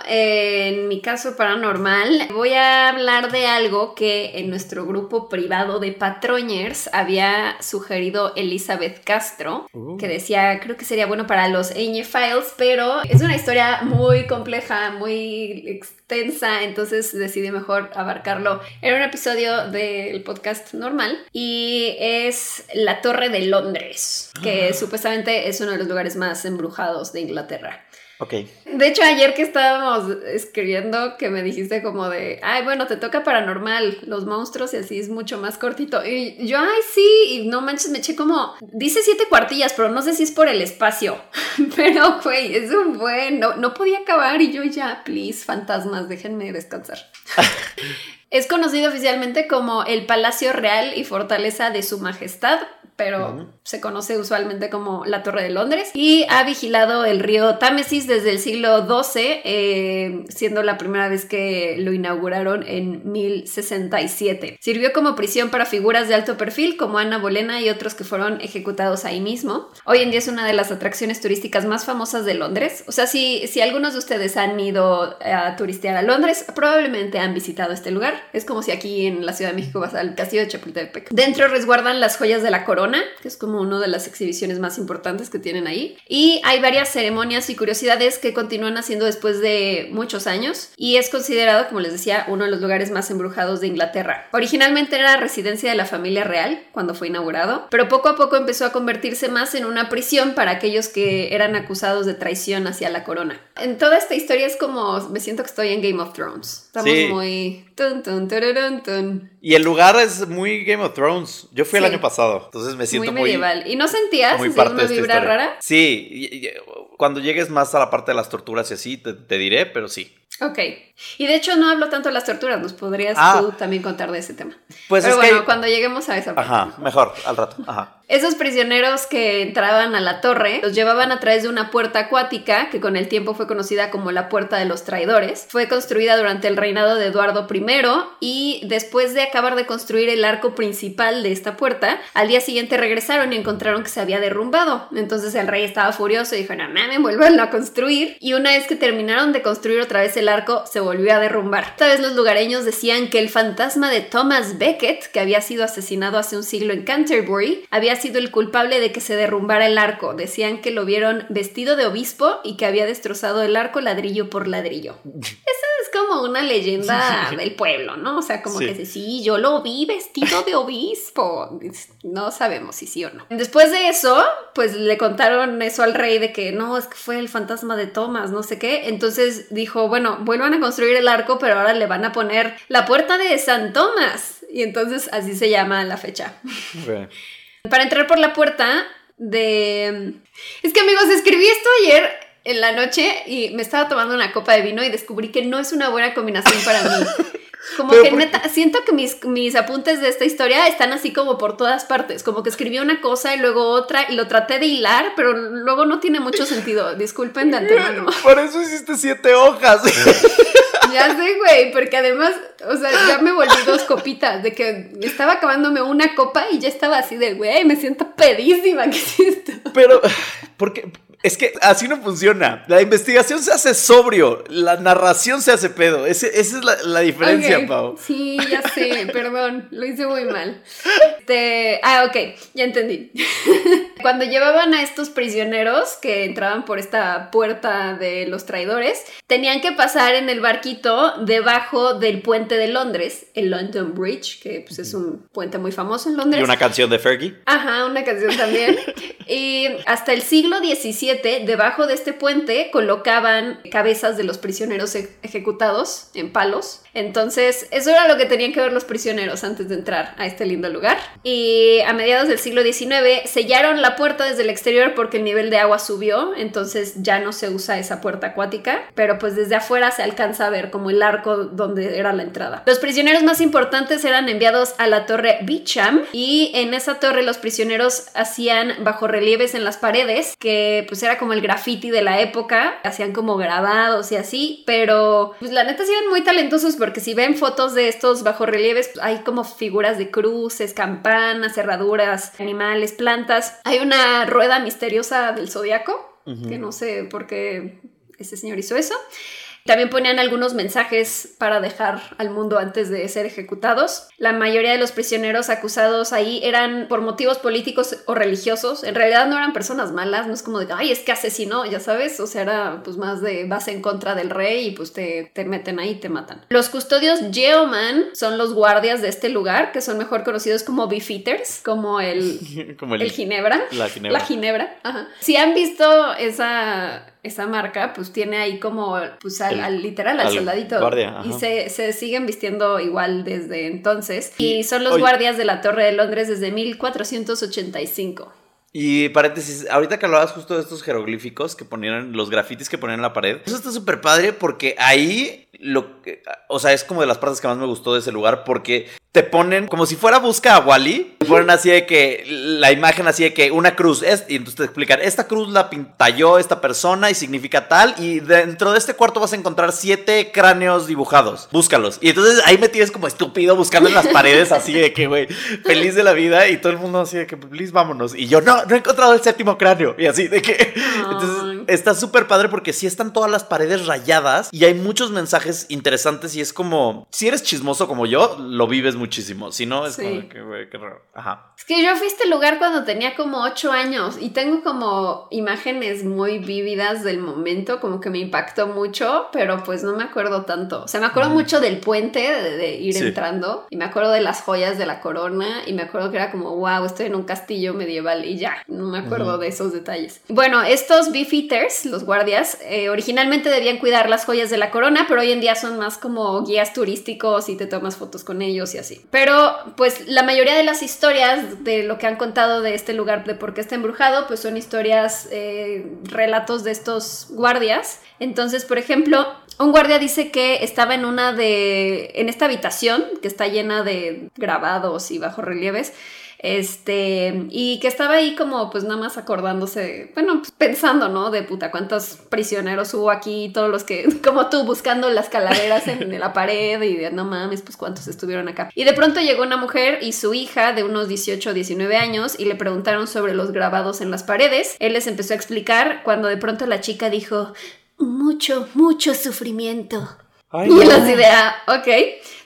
eh, en mi caso paranormal voy a hablar de algo que en nuestro grupo privado de patroñers había sugerido Elizabeth Castro, Uh. que decía creo que sería bueno para los Enge Files, pero es una historia muy compleja, muy extensa, entonces decidí mejor abarcarlo en un episodio del podcast normal y es la Torre de Londres, que supuestamente es uno de los lugares más embrujados de Inglaterra. Ok. De hecho, ayer que estábamos escribiendo, que me dijiste como de, ay, bueno, te toca paranormal, los monstruos y así es mucho más cortito. Y yo, ay, sí, y no manches, me eché como, dice siete cuartillas, pero no sé si es por el espacio. Pero, güey, es un buen, no, no podía acabar y yo ya, please, fantasmas, déjenme descansar. Es conocido oficialmente como el Palacio Real y Fortaleza de Su Majestad, pero. Se conoce usualmente como la Torre de Londres y ha vigilado el río Támesis desde el siglo XII, eh, siendo la primera vez que lo inauguraron en 1067. Sirvió como prisión para figuras de alto perfil como Ana Bolena y otros que fueron ejecutados ahí mismo. Hoy en día es una de las atracciones turísticas más famosas de Londres. O sea, si, si algunos de ustedes han ido a turistear a Londres, probablemente han visitado este lugar. Es como si aquí en la Ciudad de México vas al castillo de Chapultepec. Dentro resguardan las joyas de la corona, que es como como una de las exhibiciones más importantes que tienen ahí. Y hay varias ceremonias y curiosidades que continúan haciendo después de muchos años y es considerado, como les decía, uno de los lugares más embrujados de Inglaterra. Originalmente era residencia de la familia real cuando fue inaugurado, pero poco a poco empezó a convertirse más en una prisión para aquellos que eran acusados de traición hacia la corona. En toda esta historia es como me siento que estoy en Game of Thrones. Estamos Sí. muy tun, tun, tururun, tun. Y el lugar es muy Game of Thrones. Yo fui el año pasado, entonces me siento muy muy, medieval. ¿Y no sentías muy parte una vibra rara? Sí, y- y- cuando llegues más a la parte de las torturas y así, te, te diré, pero sí. Ok. Y de hecho no hablo tanto de las torturas, nos podrías Ah. tú también contar de ese tema. Pues Pero es bueno, que... cuando lleguemos a esa parte. Ajá, mejor, al rato. Ajá. Esos prisioneros que entraban a la torre los llevaban a través de una puerta acuática que con el tiempo fue conocida como la Puerta de los Traidores. Fue construida durante el reinado de Eduardo I y después de acabar de construir el arco principal de esta puerta, al día siguiente regresaron y encontraron que se había derrumbado. Entonces el rey estaba furioso y dijo, no mames, vuelvan a construir. Y una vez que terminaron de construir otra vez el arco, se volvió a derrumbar. Esta vez los lugareños decían que el fantasma de Thomas Becket, que había sido asesinado hace un siglo en Canterbury, había sido el culpable de que se derrumbara el arco. Decían que lo vieron vestido de obispo y que había destrozado el arco ladrillo por ladrillo. Esa es como una leyenda del pueblo, ¿no? O sea, como Sí. que sí, yo lo vi vestido de obispo. No sabemos si sí o no. Después de eso, pues le contaron eso al rey de que no, es que fue el fantasma de Thomas, no sé qué. Entonces dijo, bueno, vuelvan a construir el arco, pero ahora le van a poner la puerta de San Tomás. Y entonces así se llama la fecha. Para entrar por la puerta de... Es que amigos, escribí esto ayer en la noche y me estaba tomando una copa de vino y descubrí que no es una buena combinación para mí. Como Pero que por- neta, siento que mis, mis apuntes de esta historia están así como por todas partes. Como que escribí una cosa y luego otra y lo traté de hilar, pero luego no tiene mucho sentido. Disculpen de antemano. Por eso hiciste siete hojas. Ya sé, güey, porque además, o sea, ya me volví dos copitas, de que estaba acabándome una copa y ya estaba así de, güey, me siento pedísima, ¿qué es esto? Pero, porque es que así no funciona. La investigación se hace sobrio, la narración se hace pedo. Ese- esa es la, la diferencia, Ok, Pau. Sí, ya sé, perdón, lo hice muy mal. Este, ah, ok, ya entendí. Cuando llevaban a estos prisioneros que entraban por esta puerta de los traidores, tenían que pasar en el barquito debajo del puente de Londres, el London Bridge, que pues, es un puente muy famoso en Londres. Y una canción de Fergie. Ajá, una canción también. Y hasta el siglo XVII, debajo de este puente, colocaban cabezas de los prisioneros e- ejecutados en palos. Entonces, eso era lo que tenían que ver los prisioneros antes de entrar a este lindo lugar. Y a mediados del siglo XIX, sellaron la puerta desde el exterior porque el nivel de agua subió. Entonces, ya no se usa esa puerta acuática. Pero pues desde afuera se alcanza a ver como el arco donde era la entrada. Los prisioneros más importantes eran enviados a la torre Beecham. Y en esa torre los prisioneros hacían bajorrelieves en las paredes, que pues era como el graffiti de la época, hacían como grabados y así, pero pues la neta sí eran muy talentosos porque si ven fotos de estos bajorrelieves, pues, hay como figuras de cruces, campanas, cerraduras, animales, plantas. Hay una rueda misteriosa del zodiaco, que no sé por qué ese señor hizo eso. También ponían algunos mensajes para dejar al mundo antes de ser ejecutados. La mayoría de los prisioneros acusados ahí eran por motivos políticos o religiosos. En realidad no eran personas malas, no es como de, ay, es que asesinó, ya sabes. O sea, era pues más de vas en contra del rey y pues te, te meten ahí y te matan. Los custodios Yeoman son los guardias de este lugar, que son mejor conocidos como beefeaters, como el, Como el, el ginebra. La ginebra. La ginebra, ajá. Si han visto esa, esa marca, pues tiene ahí como, pues al, El- al literal, al, al soldadito. guardia, y se, se siguen vistiendo igual desde entonces. Y son los Oye. guardias de la Torre de Londres desde 1485. Y paréntesis, ahorita que hablabas justo de estos jeroglíficos que ponían, los grafitis que ponían en la pared, eso está súper padre porque ahí, lo que, o sea, es como de las partes que más me gustó de ese lugar porque te ponen como si fuera busca a Wally, te ponen así de que la imagen así de que una cruz es, y entonces te explican, esta cruz la pintalló esta persona y significa tal, y dentro de este cuarto vas a encontrar siete cráneos dibujados, búscalos. Y entonces ahí me tienes como estúpido buscando en las paredes así de que, güey, feliz de la vida y todo el mundo así de que, please, vámonos. Y yo, no, no he encontrado el séptimo cráneo. Y así de que... Entonces, está súper padre porque sí están todas las paredes rayadas y hay muchos mensajes interesantes y es como, si eres chismoso como yo, lo vives muchísimo. Si no, es Sí. como que, güey, qué raro. Ajá. Es que yo fui a este lugar cuando tenía como 8 años y tengo como imágenes muy vívidas del momento, como que me impactó mucho, pero pues no me acuerdo tanto. O sea, me acuerdo mucho del puente, de, de ir Sí. entrando, y me acuerdo de las joyas de la corona, y me acuerdo que era como, wow, estoy en un castillo medieval, y ya, no me acuerdo de esos detalles. Bueno, estos los guardias, eh, originalmente debían cuidar las joyas de la corona, pero hoy en día son más como guías turísticos y te tomas fotos con ellos y así. Pero pues la mayoría de las historias de lo que han contado de este lugar, de por qué está embrujado, pues son historias, eh, relatos de estos guardias. Entonces, por ejemplo, un guardia dice que estaba en una de, en esta habitación que está llena de grabados y bajorrelieves. Este, y que estaba ahí como pues nada más acordándose, bueno, pues, pensando, ¿no? De puta, cuántos prisioneros hubo aquí, todos los que, como tú, buscando las calaveras en la pared y de no mames, pues cuántos estuvieron acá. Y de pronto llegó una mujer y su hija de unos 18 o 19 años y le preguntaron sobre los grabados en las paredes. Él les empezó a explicar cuando de pronto la chica dijo, mucho, mucho sufrimiento. Ay, Y no. de, ah, ok,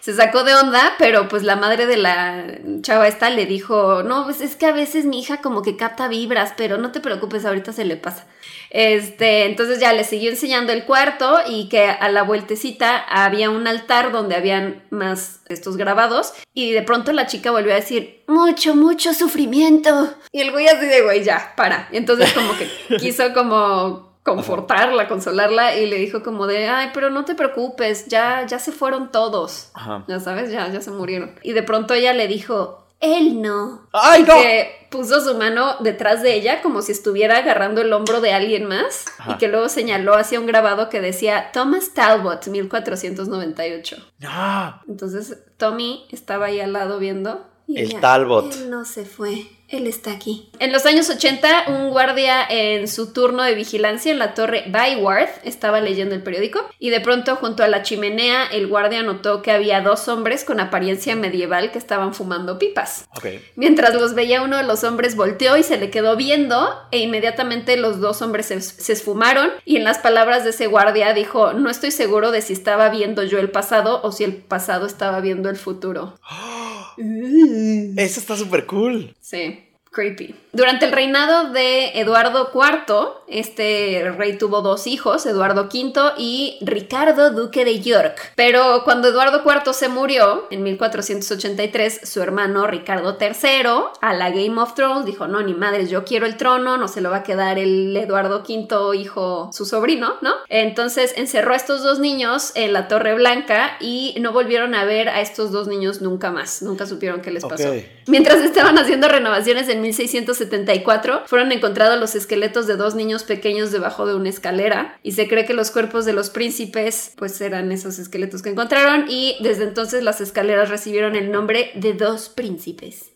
se sacó de onda, pero pues la madre de la chava esta le dijo, no, pues es que a veces mi hija como que capta vibras, pero no te preocupes, ahorita se le pasa. Este, entonces ya le siguió enseñando el cuarto y que a la vueltecita había un altar donde habían más estos grabados y de pronto la chica volvió a decir, mucho, mucho sufrimiento. Y el güey así de, güey, ya, para. Entonces como que quiso como confortarla, consolarla y le dijo como de, ay, pero no te preocupes, ya, ya se fueron todos. Ajá. Ya sabes, ya, ya se murieron. Y de pronto ella le dijo, él no. ¡Ay, no! Que puso su mano detrás de ella como si estuviera agarrando el hombro de alguien más Ajá. y que luego señaló hacia un grabado que decía Thomas Talbot, 1498. ¡Ah! Entonces Tommy estaba ahí al lado viendo. Y El Talbot. Él no se fue, él está aquí. En los años 80, un guardia en su turno de vigilancia en la torre Byworth estaba leyendo el periódico y de pronto junto a la chimenea el guardia notó que había dos hombres con apariencia medieval que estaban fumando pipas. Ok. Mientras los veía uno de los hombres volteó y se le quedó viendo e inmediatamente los dos hombres se, se esfumaron y en las palabras de ese guardia dijo, no estoy seguro de si estaba viendo yo el pasado o si el pasado estaba viendo el futuro. Eso está súper cool. Sí. Creepy. Durante el reinado de Eduardo IV, este rey tuvo dos hijos, Eduardo V y Ricardo, duque de York. Pero cuando Eduardo IV se murió, en 1483, su hermano Ricardo III, a la Game of Thrones, dijo, no, ni madres, yo quiero el trono, no se lo va a quedar el Eduardo V, hijo, su sobrino, ¿no? Entonces encerró a estos dos niños en la Torre Blanca y no volvieron a ver a estos dos niños nunca más, nunca supieron qué les pasó. Mientras estaban haciendo renovaciones en 1674, fueron encontrados los esqueletos de dos niños pequeños debajo de una escalera y se cree que los cuerpos de los príncipes pues eran esos esqueletos que encontraron y desde entonces las escaleras recibieron el nombre de dos príncipes.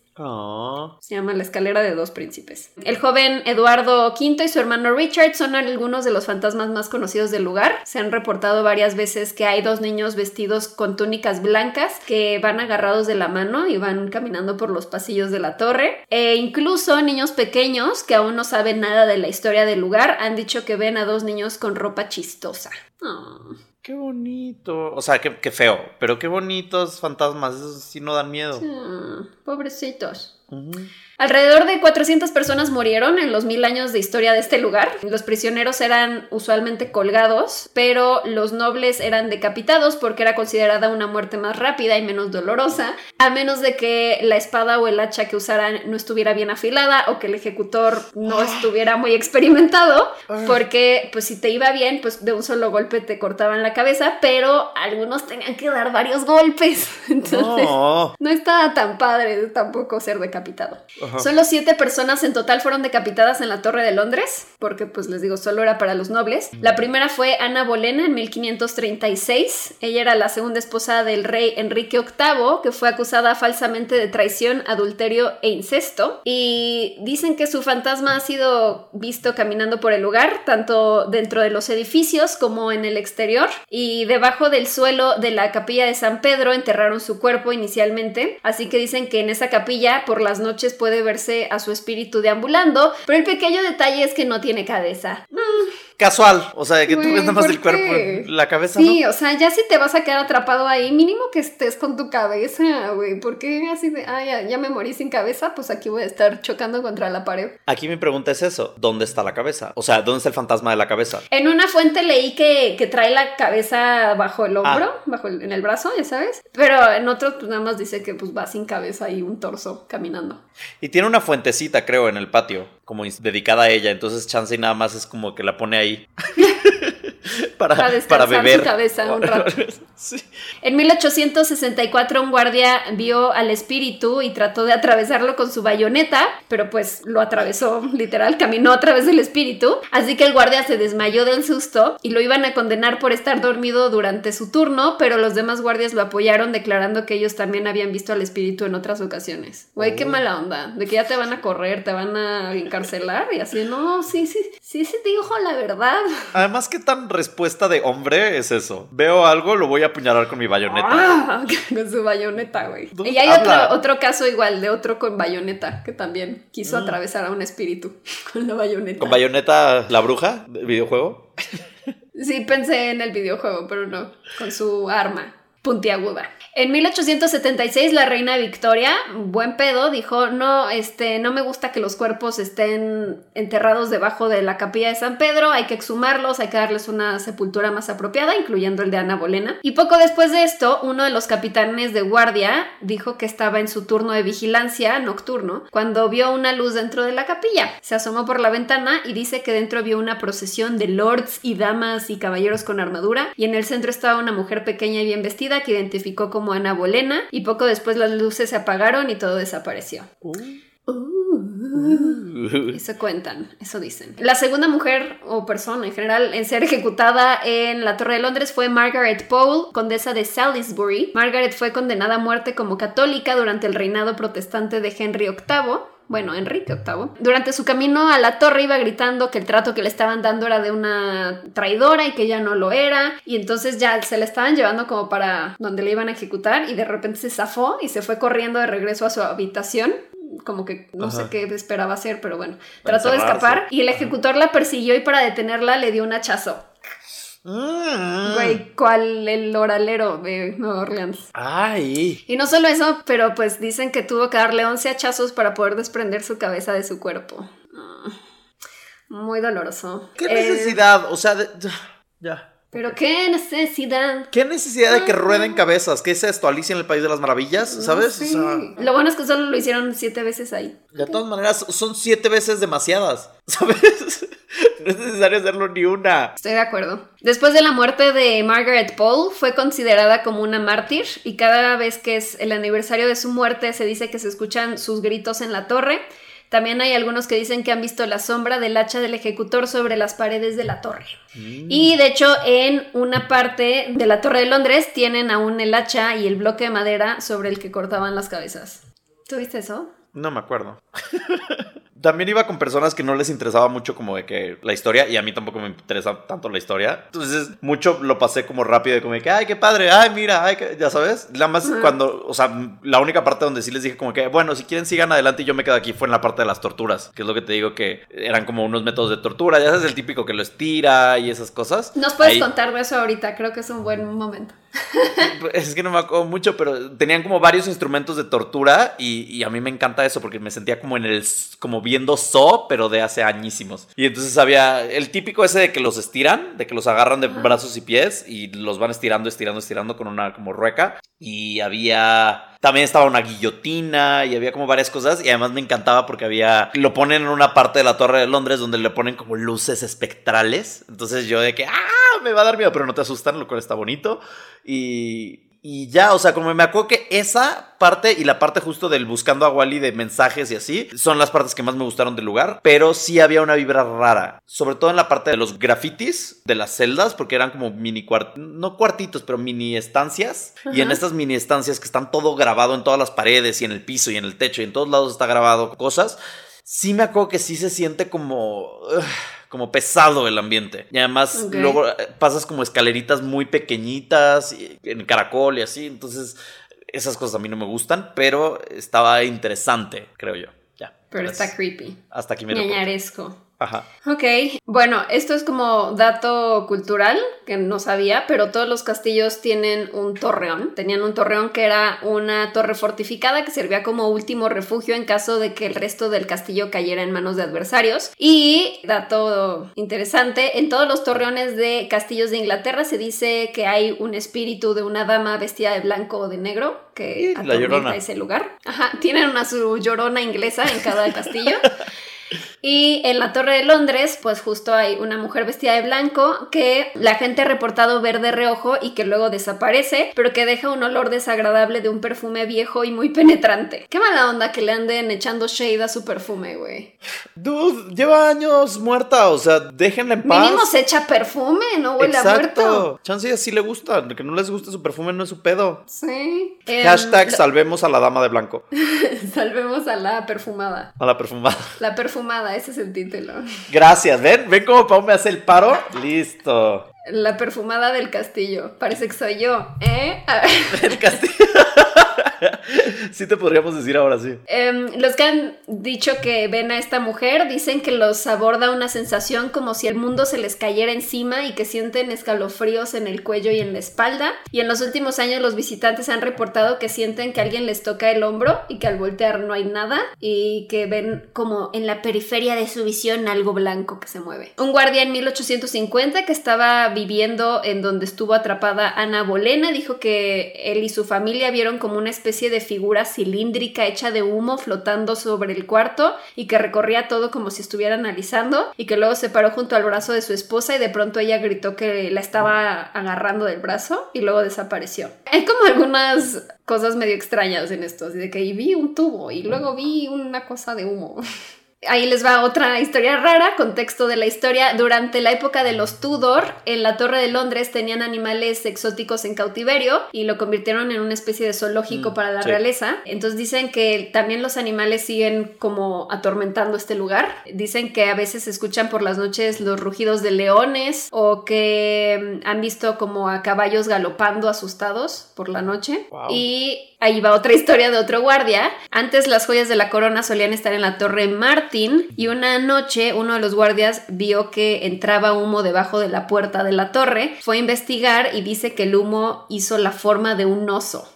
Se llama la escalera de dos príncipes. El joven Eduardo V y su hermano Richard son algunos de los fantasmas más conocidos del lugar. Se han reportado varias veces que hay dos niños vestidos con túnicas blancas que van agarrados de la mano y van caminando por los pasillos de la torre. E incluso niños pequeños que aún no saben nada de la historia del lugar han dicho que ven a dos niños con ropa chistosa. Qué bonito. O sea, qué, qué feo. Pero qué bonitos fantasmas. Esos sí no dan miedo. Pobrecitos. Alrededor de 400 personas murieron en los mil años de historia de este lugar. Los prisioneros eran usualmente colgados, pero los nobles eran decapitados porque era considerada una muerte más rápida y menos dolorosa, a menos de que la espada o el hacha que usaran no estuviera bien afilada o que el ejecutor no estuviera muy experimentado, porque pues si te iba bien, pues de un solo golpe te cortaban la cabeza, pero algunos tenían que dar varios golpes. Entonces, No. no estaba tan padre tampoco ser decapitado. Ajá. Solo siete personas en total fueron decapitadas en la Torre de Londres, porque pues les digo, solo era para los nobles. La primera fue Ana Bolena en 1536. Ella era la segunda esposa del rey Enrique VIII, que fue acusada falsamente de traición, adulterio e incesto. Y dicen que su fantasma ha sido visto caminando por el lugar, tanto dentro de los edificios como en el exterior. Y debajo del suelo de la capilla de San Pedro enterraron su cuerpo inicialmente. Así que dicen que en esa capilla, por las noches puede verse a su espíritu deambulando, pero el pequeño detalle es que no tiene cabeza. Casual, o sea, que tú ves nada más ¿por el cuerpo, la cabeza, Sí, ¿no? o sea, ya si te vas a quedar atrapado ahí, mínimo que estés con tu cabeza, güey. ¿Por qué así de, ah, ya, ya me morí sin cabeza? Pues aquí voy a estar chocando contra la pared. Aquí mi pregunta es eso, ¿dónde está la cabeza? O sea, ¿dónde está el fantasma de la cabeza? En una fuente leí que, que trae la cabeza bajo el hombro, Ah. bajo el, en el brazo, ya sabes. Pero en otro, pues nada más dice que pues va sin cabeza y un torso caminando. Y tiene una fuentecita, creo, en el patio, como dedicada a ella, entonces Chansey nada más es como que la pone ahí. para, Para para descansar beber. su cabeza un rato. Sí. En 1864 un guardia vio al espíritu y trató de atravesarlo con su bayoneta, pero pues lo atravesó, literal, caminó a través del espíritu. Así que el guardia se desmayó del susto y lo iban a condenar por estar dormido durante su turno, pero los demás guardias lo apoyaron declarando que ellos también habían visto al espíritu en otras ocasiones. Güey, qué Oh. mala onda, de que ya te van a correr, te van a encarcelar y así, no, sí, sí, sí, sí te dijo la verdad. Además, ¿qué tan respuesta de hombre es eso? Veo algo, lo voy a apuñalar con mi bayoneta. Ah, con su bayoneta, güey. ¿Dónde Y hay otro, otro caso igual de otro con bayoneta que también quiso Mm. atravesar a un espíritu con la bayoneta. ¿Con bayoneta la bruja del videojuego? Sí, pensé en el videojuego, pero no, con su arma puntiaguda. En 1876 la reina Victoria, buen pedo, dijo, "No, este, no me gusta que los cuerpos estén enterrados debajo de la capilla de San Pedro, hay que exhumarlos, hay que darles una sepultura más apropiada, incluyendo el de Ana Bolena." Y poco después de esto, uno de los capitanes de guardia dijo que estaba en su turno de vigilancia nocturno cuando vio una luz dentro de la capilla. Se asomó por la ventana y dice que dentro vio una procesión de lords y damas y caballeros con armadura y en el centro estaba una mujer pequeña y bien vestida que identificó como Ana Bolena y poco después las luces se apagaron y todo desapareció. Eso cuentan, eso dicen. La segunda mujer o persona en general en ser ejecutada en la Torre de Londres fue Margaret Pole, condesa de Salisbury. Margaret fue condenada a muerte como católica durante el reinado protestante de Henry VIII. Bueno, Enrique VIII. Durante su camino a la torre iba gritando que el trato que le estaban dando era de una traidora y que ya no lo era. Y entonces ya se la estaban llevando como para donde le iban a ejecutar y de repente se zafó y se fue corriendo de regreso a su habitación como que no sé qué esperaba hacer, pero bueno, Para trató de escapar y el ejecutor la persiguió y para detenerla le dio un hachazo. Mm. Güey, ¿cuál el oralero de Nueva Orleans? Ay. Y no solo eso, pero pues dicen que tuvo que darle 11 hachazos para poder desprender su cabeza de su cuerpo. Ah, Muy doloroso. ¿Qué Eh, necesidad? O sea, de- ya. Pero qué necesidad. ¿Qué necesidad de que rueden cabezas? ¿Qué es esto? ¿Alicia en el País de las Maravillas? ¿Sabes? O sea, Lo bueno es que solo lo hicieron siete veces ahí. de todas maneras, son siete veces demasiadas. ¿Sabes? No es necesario hacerlo ni una. Estoy de acuerdo. Después de la muerte de Margaret Pole, fue considerada como una mártir y cada vez que es el aniversario de su muerte se dice que se escuchan sus gritos en la torre. También hay algunos que dicen que han visto la sombra del hacha del ejecutor sobre las paredes de la torre. Y de hecho, en una parte de la Torre de Londres tienen aún el hacha y el bloque de madera sobre el que cortaban las cabezas. ¿Tú viste eso? No me acuerdo. También iba con personas que no les interesaba mucho como de que la historia y a mí tampoco me interesa tanto la historia. Entonces mucho lo pasé como rápido de como de que, ay, qué padre, ay, mira, ay, que-", ya sabes. Nada más cuando, o sea, la única parte donde sí les dije como que, bueno, si quieren sigan adelante y yo me quedo aquí fue en la parte de las torturas, que es lo que te digo que eran como unos métodos de tortura, ya sabes, el típico que lo estira y esas cosas. Nos puedes Ahí- contar de eso ahorita, creo que es un buen momento. es que no me acuerdo mucho, pero tenían como varios instrumentos de tortura y, y a mí me encanta eso porque me sentía como en el, como viendo So, pero de hace añísimos. Y entonces había el típico ese de que los estiran, de que los agarran de brazos y pies y los van estirando, estirando, estirando con una como rueca. Y había, también estaba una guillotina y había como varias cosas y además me encantaba porque había, lo ponen en una parte de la Torre de Londres donde le ponen como luces espectrales. Entonces yo de que, ah, me va a dar miedo, pero no te asustan, lo cual está bonito. Y, y ya, o sea, como me acuerdo que esa parte y la parte justo del buscando a Wally de mensajes y así son las partes que más me gustaron del lugar, pero sí había una vibra rara, sobre todo en la parte de los grafitis de las celdas, porque eran como mini cuartitos, no cuartitos, pero mini estancias. Y en estas mini estancias que están todo grabado en todas las paredes y en el piso y en el techo y en todos lados está grabado cosas. Sí me acuerdo que sí se siente como... como pesado el ambiente. Y además luego eh, pasas como escaleritas muy pequeñitas y- en caracol y así. Entonces esas cosas a mí no me gustan, pero estaba interesante, creo yo. Ya. Pero está creepy. Hasta aquí me Ñañaresco. Ajá. Ok, bueno, esto es como dato cultural que no sabía, pero todos los castillos tienen un torreón. Tenían un torreón que era una torre fortificada que servía como último refugio en caso de que el resto del castillo cayera en manos de adversarios. Y, dato interesante, en todos los torreones de castillos de Inglaterra se dice que hay un espíritu de una dama vestida de blanco o de negro que atormenta ese lugar. Ajá, tienen una su llorona inglesa en cada castillo. Y en la Torre de Londres, pues justo hay una mujer vestida de blanco que la gente ha reportado ver de reojo y que luego desaparece, pero que deja un olor desagradable de un perfume viejo y muy penetrante. Qué mala onda que le anden echando shade a su perfume, güey. Dude, lleva años muerta, o sea, déjenla en paz. Mínimo se echa perfume, no huele a muerto. Exacto. Chance así le gusta. Que no les guste su perfume no es su pedo. Sí. Em, Hashtag salvemos a la dama de blanco. salvemos a la perfumada. A la perfumada. La perfumada, ese es el título. Gracias, ¿ven? ¿Ven cómo Pau me hace el paro? Listo. La perfumada del castillo. Parece que soy yo, ¿eh? A ver. El castillo. sí te podríamos decir ahora sí. Em, los que han dicho que ven a esta mujer dicen que los aborda una sensación como si el mundo se les cayera encima y que sienten escalofríos en el cuello y en la espalda. Y en los últimos años los visitantes han reportado que sienten que alguien les toca el hombro y que al voltear no hay nada y que ven como en la periferia de su visión algo blanco que se mueve. Un guardia en 1850 que estaba viviendo en donde estuvo atrapada Ana Bolena dijo que él y su familia vieron como una especie de figura cilíndrica hecha de humo flotando sobre el cuarto y que recorría todo como si estuviera analizando y que luego se paró junto al brazo de su esposa y de pronto ella gritó que la estaba agarrando del brazo y luego desapareció. Hay como algunas cosas medio extrañas en esto, de que vi un tubo y luego vi una cosa de humo. Ahí les va otra historia rara, contexto de la historia. Durante la época de los Tudor, en la Torre de Londres tenían animales exóticos en cautiverio y lo convirtieron en una especie de zoológico Mm, para la sí. realeza. Entonces dicen que también los animales siguen como atormentando este lugar. Dicen que a veces se escuchan por las noches los rugidos de leones o que mm, han visto como a caballos galopando asustados por la noche. Wow. Y ahí va otra historia de otro guardia. Antes las joyas de la corona solían estar en la torre Martin y una noche uno de los guardias vio que entraba humo debajo de la puerta de la torre. Fue a investigar y dice que el humo hizo la forma de un oso.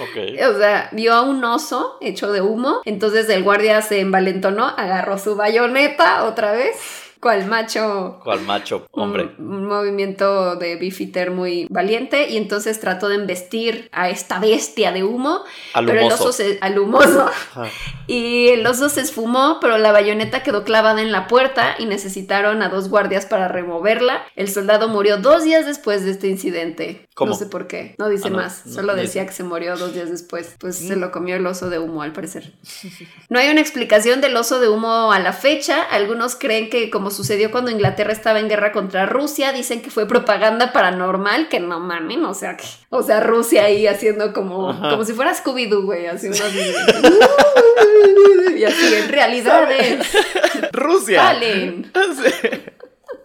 O sea, vio a un oso hecho de humo. Entonces el guardia se envalentonó, agarró su bayoneta otra vez. Cual macho ¿Cuál macho? Hombre. un, un movimiento de beefeater muy valiente y entonces trató de embestir a esta bestia de humo, Al pero el oso se al humoso y el oso se esfumó, pero la bayoneta quedó clavada en la puerta y necesitaron a dos guardias para removerla. El soldado murió dos días después de este incidente. ¿Cómo? No sé por qué, no dice Ah, no, más, no, solo decía que se murió dos días después. Pues Mm. se lo comió el oso de humo al parecer. No hay una explicación del oso de humo a la fecha. Algunos creen que como sucedió cuando Inglaterra estaba en guerra contra Rusia, dicen que fue propaganda paranormal, que no mamen, o sea, que, o sea, Rusia ahí haciendo como, Ajá. como si fuera Scooby-Doo, güey, así. y así, en realidad es Rusia. Sí.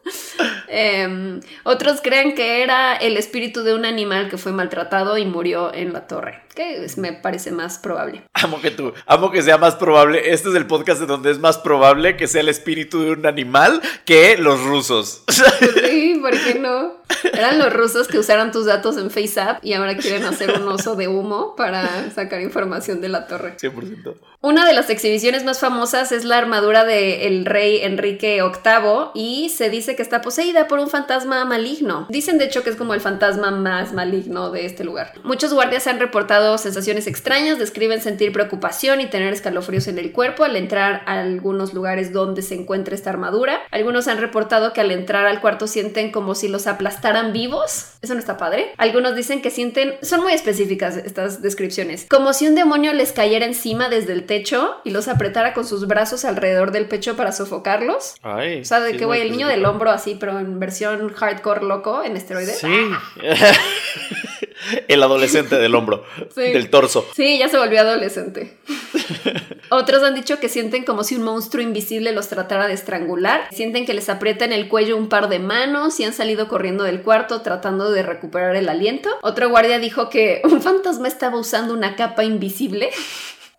Em, otros creen que era el espíritu de un animal que fue maltratado y murió en la torre, que me parece más probable. Amo que tú, amo que sea más probable. Este es el podcast de donde es más probable que sea el espíritu de un animal que los rusos. Sí, ¿por qué no? Eran los rusos que usaron tus datos en FaceApp y ahora quieren hacer un oso de humo para sacar información de la torre. 100%. Una de las exhibiciones más famosas es la armadura del rey Enrique VIII y se dice que está poseída por un fantasma maligno. Dicen de hecho que es como el fantasma más maligno de este lugar. Muchos guardias han reportado sensaciones extrañas, describen sentir preocupación y tener escalofríos en el cuerpo al entrar a algunos lugares donde se encuentra esta armadura. Algunos han reportado que al entrar al cuarto sienten como si los aplastaran vivos. Eso no está padre. Algunos dicen que sienten, son muy específicas estas descripciones, como si un demonio les cayera encima desde el techo y los apretara con sus brazos alrededor del pecho para sofocarlos. Ay. O sea, de sí que, güey, el niño del hombro así, pero en versión hardcore loco, en esteroides. Sí. el adolescente del hombro, Sí. del torso. Sí, ya se volvió adolescente. Otros han dicho que sienten como si un monstruo invisible los tratara de estrangular. Sienten que les aprieta en el cuello un par de manos y han salido corriendo del cuarto tratando de recuperar el aliento. Otro guardia dijo que un fantasma estaba usando una capa invisible.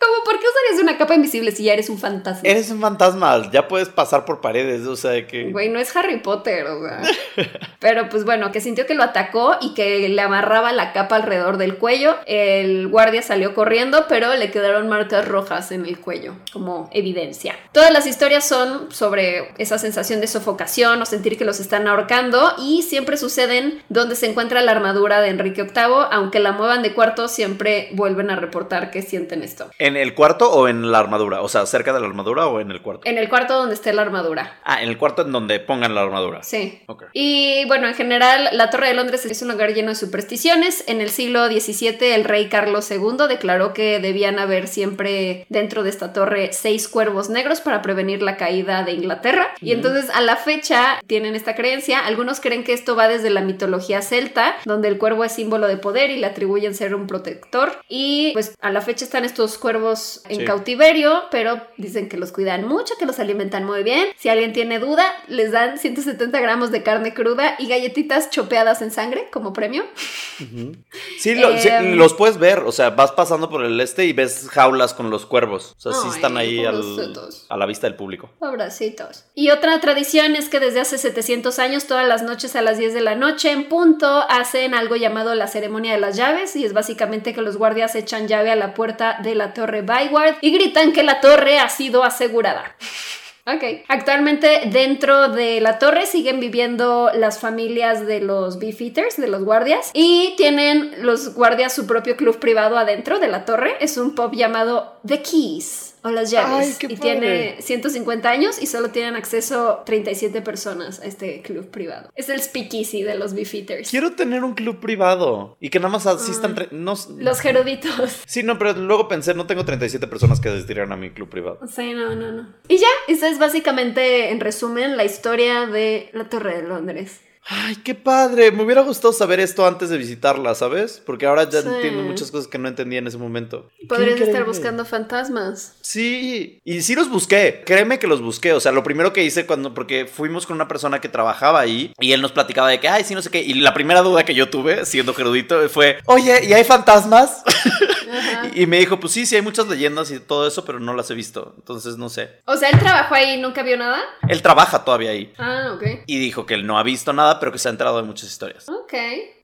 ¿Cómo? ¿Por qué usarías una capa invisible si ya eres un fantasma? Eres un fantasma, ya puedes pasar por paredes, o sea que... Güey, no es Harry Potter, o sea. Pero pues bueno, que sintió que lo atacó y que le amarraba la capa alrededor del cuello. El guardia salió corriendo, pero le quedaron marcas rojas en el cuello, como evidencia. Todas las historias son sobre esa sensación de sofocación o sentir que los están ahorcando y siempre suceden donde se encuentra la armadura de Enrique VIII, aunque la muevan de cuarto, siempre vuelven a reportar que sienten esto. ¿En el cuarto o en la armadura? O sea, cerca de la armadura o en el cuarto. En el cuarto donde esté la armadura. Ah, en el cuarto en donde pongan la armadura. Sí. Ok. Y bueno, en general, la Torre de Londres es un lugar lleno de supersticiones. En el siglo XVII, el rey Carlos II declaró que debían haber siempre dentro de esta torre seis cuervos negros para prevenir la caída de Inglaterra. Y entonces, a la fecha, tienen esta creencia. Algunos creen que esto va desde la mitología celta, donde el cuervo es símbolo de poder y le atribuyen ser un protector. Y pues a la fecha están estos cuervos en Sí. cautiverio, pero dicen que los cuidan mucho, que los alimentan muy bien. Si alguien tiene duda, les dan 170 gramos de carne cruda y galletitas chopeadas en sangre como premio. Sí, lo- sí, Em. los puedes ver, o sea, vas pasando por el este y ves jaulas con los cuervos. O sea, sí Ay, están ahí al- a la vista del público. Pobrecitos. Y otra tradición es que desde hace 700 años, todas las noches a las 10 de la noche, en punto, hacen algo llamado la ceremonia de las llaves. Y es básicamente que los guardias echan llave a la puerta de la torre Byward y gritan que la torre ha sido asegurada. Ok. Actualmente dentro de la torre siguen viviendo las familias de los Beefeaters, de los guardias, y tienen los guardias su propio club privado adentro de la torre. Es un pub llamado The Keys o las llaves. Ay, y padre. tiene 150 años y solo tienen acceso 37 personas a este club privado. Es el speakeasy de los Beefeaters. Quiero tener un club privado y que nada más asistan. No, Los geruditos. sí, no, pero luego pensé, no tengo 37 personas que asistirían a mi club privado. Sí, no, no, no. Y ya, esa es básicamente, en resumen, la historia de la Torre de Londres. Ay, qué padre. Me hubiera gustado saber esto antes de visitarla, ¿sabes? Porque ahora ya Sí. entiendo muchas cosas que no entendía en ese momento. Podrías estar buscando fantasmas. Sí, y sí los busqué, créeme que los busqué, o sea, lo primero que hice cuando, porque fuimos con una persona que trabajaba ahí y él nos platicaba de que, ay, sí, no sé qué, y la primera duda que yo tuve, siendo gerudito, fue, oye, ¿y hay fantasmas? Ajá. y me dijo, pues sí, sí, hay muchas leyendas y todo eso, pero no las he visto, entonces no sé. O sea, él trabajó ahí y nunca vio nada. Él trabaja todavía ahí Ah, ok. y dijo que él no ha visto nada, pero que se ha enterado de muchas historias.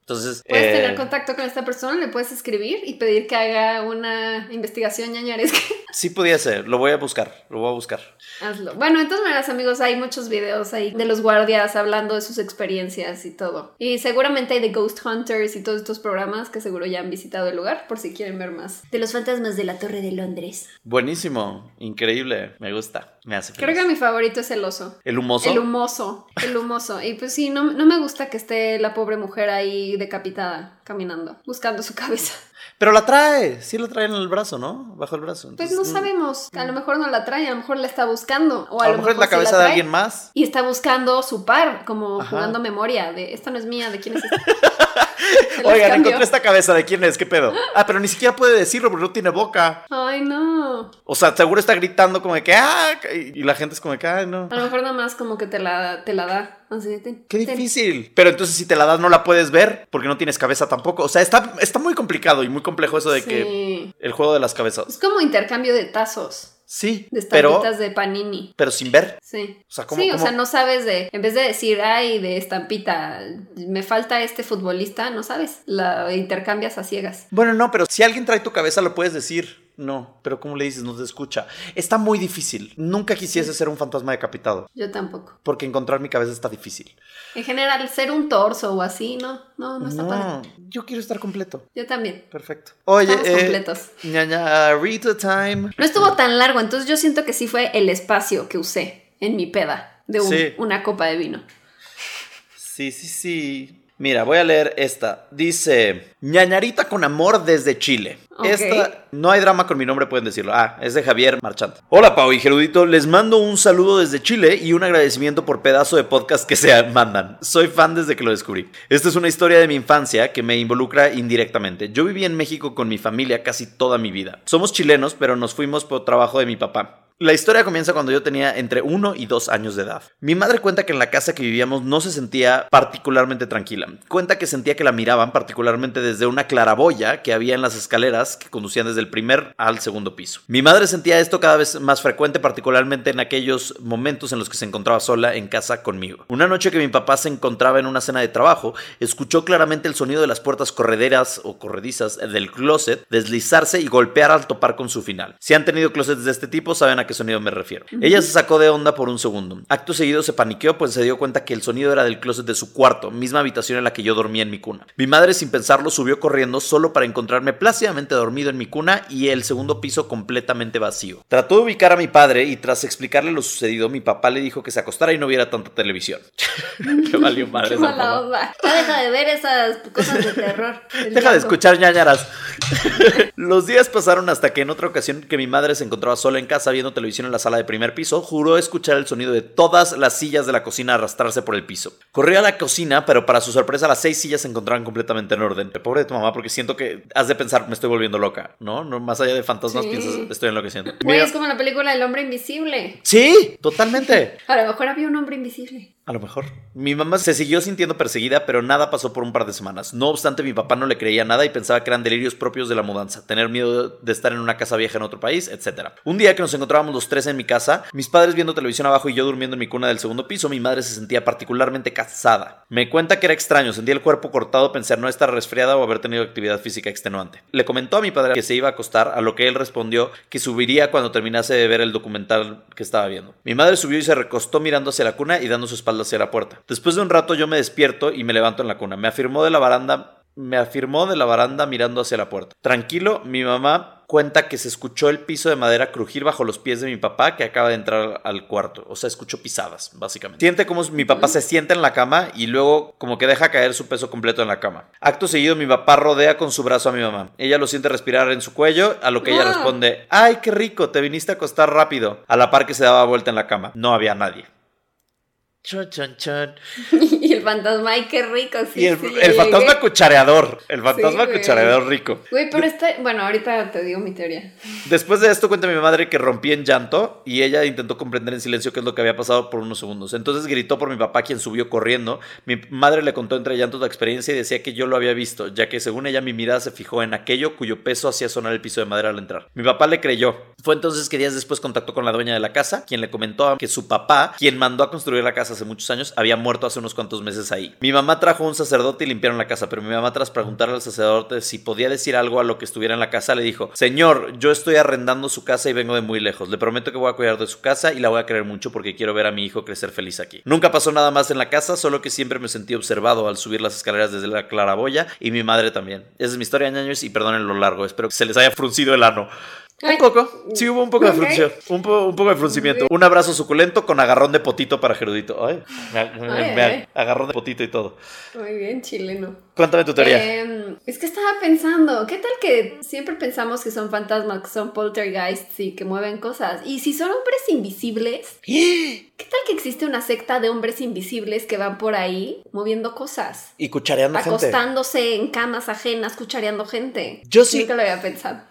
Entonces, Puedes eh, tener contacto con esta persona, le puedes escribir y pedir que haga una investigación ñañaresca. sí podía ser, lo voy a buscar, lo voy a buscar. Hazlo. Bueno, de todas maneras, amigos, hay muchos videos ahí de los guardias hablando de sus experiencias y todo. Y seguramente hay de Ghost Hunters y todos estos programas que seguro ya han visitado el lugar por si quieren ver más. De los fantasmas de la Torre de Londres. Buenísimo, increíble, me gusta, me hace Creo feliz. que mi favorito es el oso. ¿El humoso? El humoso, el humoso. Y pues sí, no, no me gusta que esté la pobre mujer ahí decapitada, caminando, buscando su cabeza. Pero la trae, sí la trae en el brazo, ¿no? Bajo el brazo. Pues no mm, sabemos, a lo mejor no la trae, a lo mejor la está buscando. O A, lo mejor es la cabeza de alguien más. Y está buscando su par, como Ajá. jugando memoria de esta no es mía, de quién es esta. Oigan, encontré esta cabeza, ¿de quién es? ¿Qué pedo? Ah, pero ni siquiera puede decirlo porque no tiene boca. Ay, no. O sea, seguro está gritando como de que, ah, y la gente es como de que, ay, no. A lo mejor nada más como que te la, te la da. Así de, ten, Qué ten. difícil. Pero entonces si te la das no la puedes ver porque no tienes cabeza tampoco. O sea, está, está muy complicado y muy complejo eso de que el juego de las cabezas. Es como intercambio de tazos, Sí, de pero, estampitas de panini. pero sin ver. Sí. O sea, ¿cómo- sí, o sea, no sabes de, en vez de decir, ay, de estampita, me falta este futbolista, no sabes, la intercambias a ciegas. Bueno, no, pero si alguien trae tu cabeza lo puedes decir. No, pero ¿cómo le dices? No te escucha. Está muy difícil. Nunca quisiese ser un fantasma decapitado. Yo tampoco. Porque encontrar mi cabeza está difícil. En general, ser un torso o así, no, no, no está padre. yo quiero estar completo. Yo también. Perfecto. Oye, Estamos eh, completos. ñaña, Rita time. No estuvo tan largo, entonces yo siento que sí fue el espacio que usé en mi peda de un- Sí. una copa de vino. Sí, sí, sí. Mira, voy a leer esta. Dice, ñañarita con amor desde Chile. Esta, no hay drama con mi nombre, pueden decirlo. Ah, es de Javier Marchante. Hola, Pau y Gerudito. Les mando un saludo desde Chile y un agradecimiento por pedazo de podcast que se mandan. Soy fan desde que lo descubrí. Esta es una historia de mi infancia que me involucra indirectamente. Yo viví en México con mi familia casi toda mi vida. Somos chilenos, pero nos fuimos por trabajo de mi papá. La historia comienza cuando yo tenía entre 1 y 2 años de edad. Mi madre cuenta que en la casa que vivíamos no se sentía particularmente tranquila. Cuenta que sentía que la miraban particularmente desde una claraboya que había en las escaleras que conducían desde el primer al segundo piso. Mi madre sentía esto cada vez más frecuente, particularmente en aquellos momentos en los que se encontraba sola en casa conmigo. Una noche que mi papá se encontraba en una cena de trabajo, escuchó claramente el sonido de las puertas correderas o corredizas del closet deslizarse y golpear al topar con su final. Si han tenido closets de este tipo, saben a qué sonido me refiero. Ella se sacó de onda por un segundo. Acto seguido se paniqueó, pues se dio cuenta que el sonido era del closet de su cuarto, misma habitación en la que yo dormía en mi cuna. Mi madre, sin pensarlo, subió corriendo solo para encontrarme plácidamente dormido en mi cuna y el segundo piso completamente vacío. Trató de ubicar a mi padre y tras explicarle lo sucedido, mi papá le dijo que se acostara y no viera tanta televisión. Qué valió madre Qué mala onda. Ya deja de ver esas cosas de terror. Deja de escuchar ñañaras. Los días pasaron hasta que en otra ocasión que mi madre se encontraba sola en casa viendo televisión en la sala de primer piso, juró escuchar el sonido de todas las sillas de la cocina arrastrarse por el piso. Corrió a la cocina, pero para su sorpresa las seis sillas se encontraban completamente en orden. Pobre de tu mamá, porque siento que has de pensar, me estoy volviendo loca, ¿no? no más allá de fantasmas, Sí. piensas, estoy enloqueciendo. Güey, es como la película El hombre invisible. Sí, totalmente. A lo mejor había un hombre invisible. A lo mejor. Mi mamá se siguió sintiendo perseguida, pero nada pasó por un par de semanas. No obstante, mi papá no le creía nada y pensaba que eran delirios propios de la mudanza, tener miedo de estar en una casa vieja en otro país, etc. Un día que nos encontrábamos los tres en mi casa, mis padres viendo televisión abajo y yo durmiendo en mi cuna del segundo piso, mi madre se sentía particularmente cansada. Me cuenta que era extraño, sentía el cuerpo cortado, pensé no estar resfriada o haber tenido actividad física extenuante. Le comentó a mi padre que se iba a acostar, a lo que él respondió que subiría cuando terminase de ver el documental que estaba viendo. Mi madre subió y se recostó mirando hacia la cuna y dando su espalda hacia la puerta. Después de un rato yo me despierto y me levanto en la cuna. Me afirmó de la baranda, me afirmó de la baranda mirando hacia la puerta. Tranquilo, mi mamá cuenta que se escuchó el piso de madera crujir bajo los pies de mi papá que acaba de entrar al cuarto. O sea, escuchó pisadas, básicamente. Siente como mi papá se sienta en la cama y luego como que deja caer su peso completo en la cama. Acto seguido, mi papá rodea con su brazo a mi mamá. Ella lo siente respirar en su cuello, a lo que ella Ah. responde, ¡ay, qué rico! Te viniste a acostar rápido. A la par que se daba vuelta en la cama. No había nadie. Chon, chon, chon. y el fantasma, ay, qué rico. Sí, y el, sí, el llegué. fantasma cuchareador. El fantasma cuchareador rico. Güey, pero está. Bueno, ahorita te digo mi teoría. Después de esto cuenta mi madre que rompí en llanto y ella intentó comprender en silencio qué es lo que había pasado por unos segundos. Entonces gritó por mi papá quien subió corriendo. Mi madre le contó entre llantos la experiencia y decía que yo lo había visto, ya que según ella mi mirada se fijó en aquello cuyo peso hacía sonar el piso de madera al entrar. Mi papá le creyó. Fue entonces que días después contactó con la dueña de la casa, quien le comentó que su papá, quien mandó a construir la casa hace muchos años, había muerto hace unos cuantos meses ahí. Mi mamá trajo un sacerdote y limpiaron la casa, pero mi mamá tras preguntarle al sacerdote si podía decir algo a lo que estuviera en la casa, le dijo, Señor, yo estoy arrendando su casa y vengo de muy lejos. Le prometo que voy a cuidar de su casa y la voy a querer mucho porque quiero ver a mi hijo crecer feliz aquí. Nunca pasó nada más en la casa, solo que siempre me sentí observado al subir las escaleras desde la claraboya y mi madre también. Esa es mi historia, ñaños, y perdonen lo largo. Espero que se les haya fruncido el ano. Ay. Un poco, sí hubo un poco de un, po- un poco de fruncimiento. Un abrazo suculento con agarrón de potito para Gerudito. Ay, me, Ay, me- agarrón de potito y todo. Muy bien, chileno. Cuéntame tu teoría. Em, es que estaba pensando, ¿qué tal que siempre pensamos que son fantasmas, que son poltergeists y que mueven cosas? Y si son hombres invisibles, ¿qué tal que existe una secta de hombres invisibles que van por ahí moviendo cosas? Y cuchareando gente. Acostándose en camas ajenas, cuchareando gente. Yo sí- Nunca lo había pensado.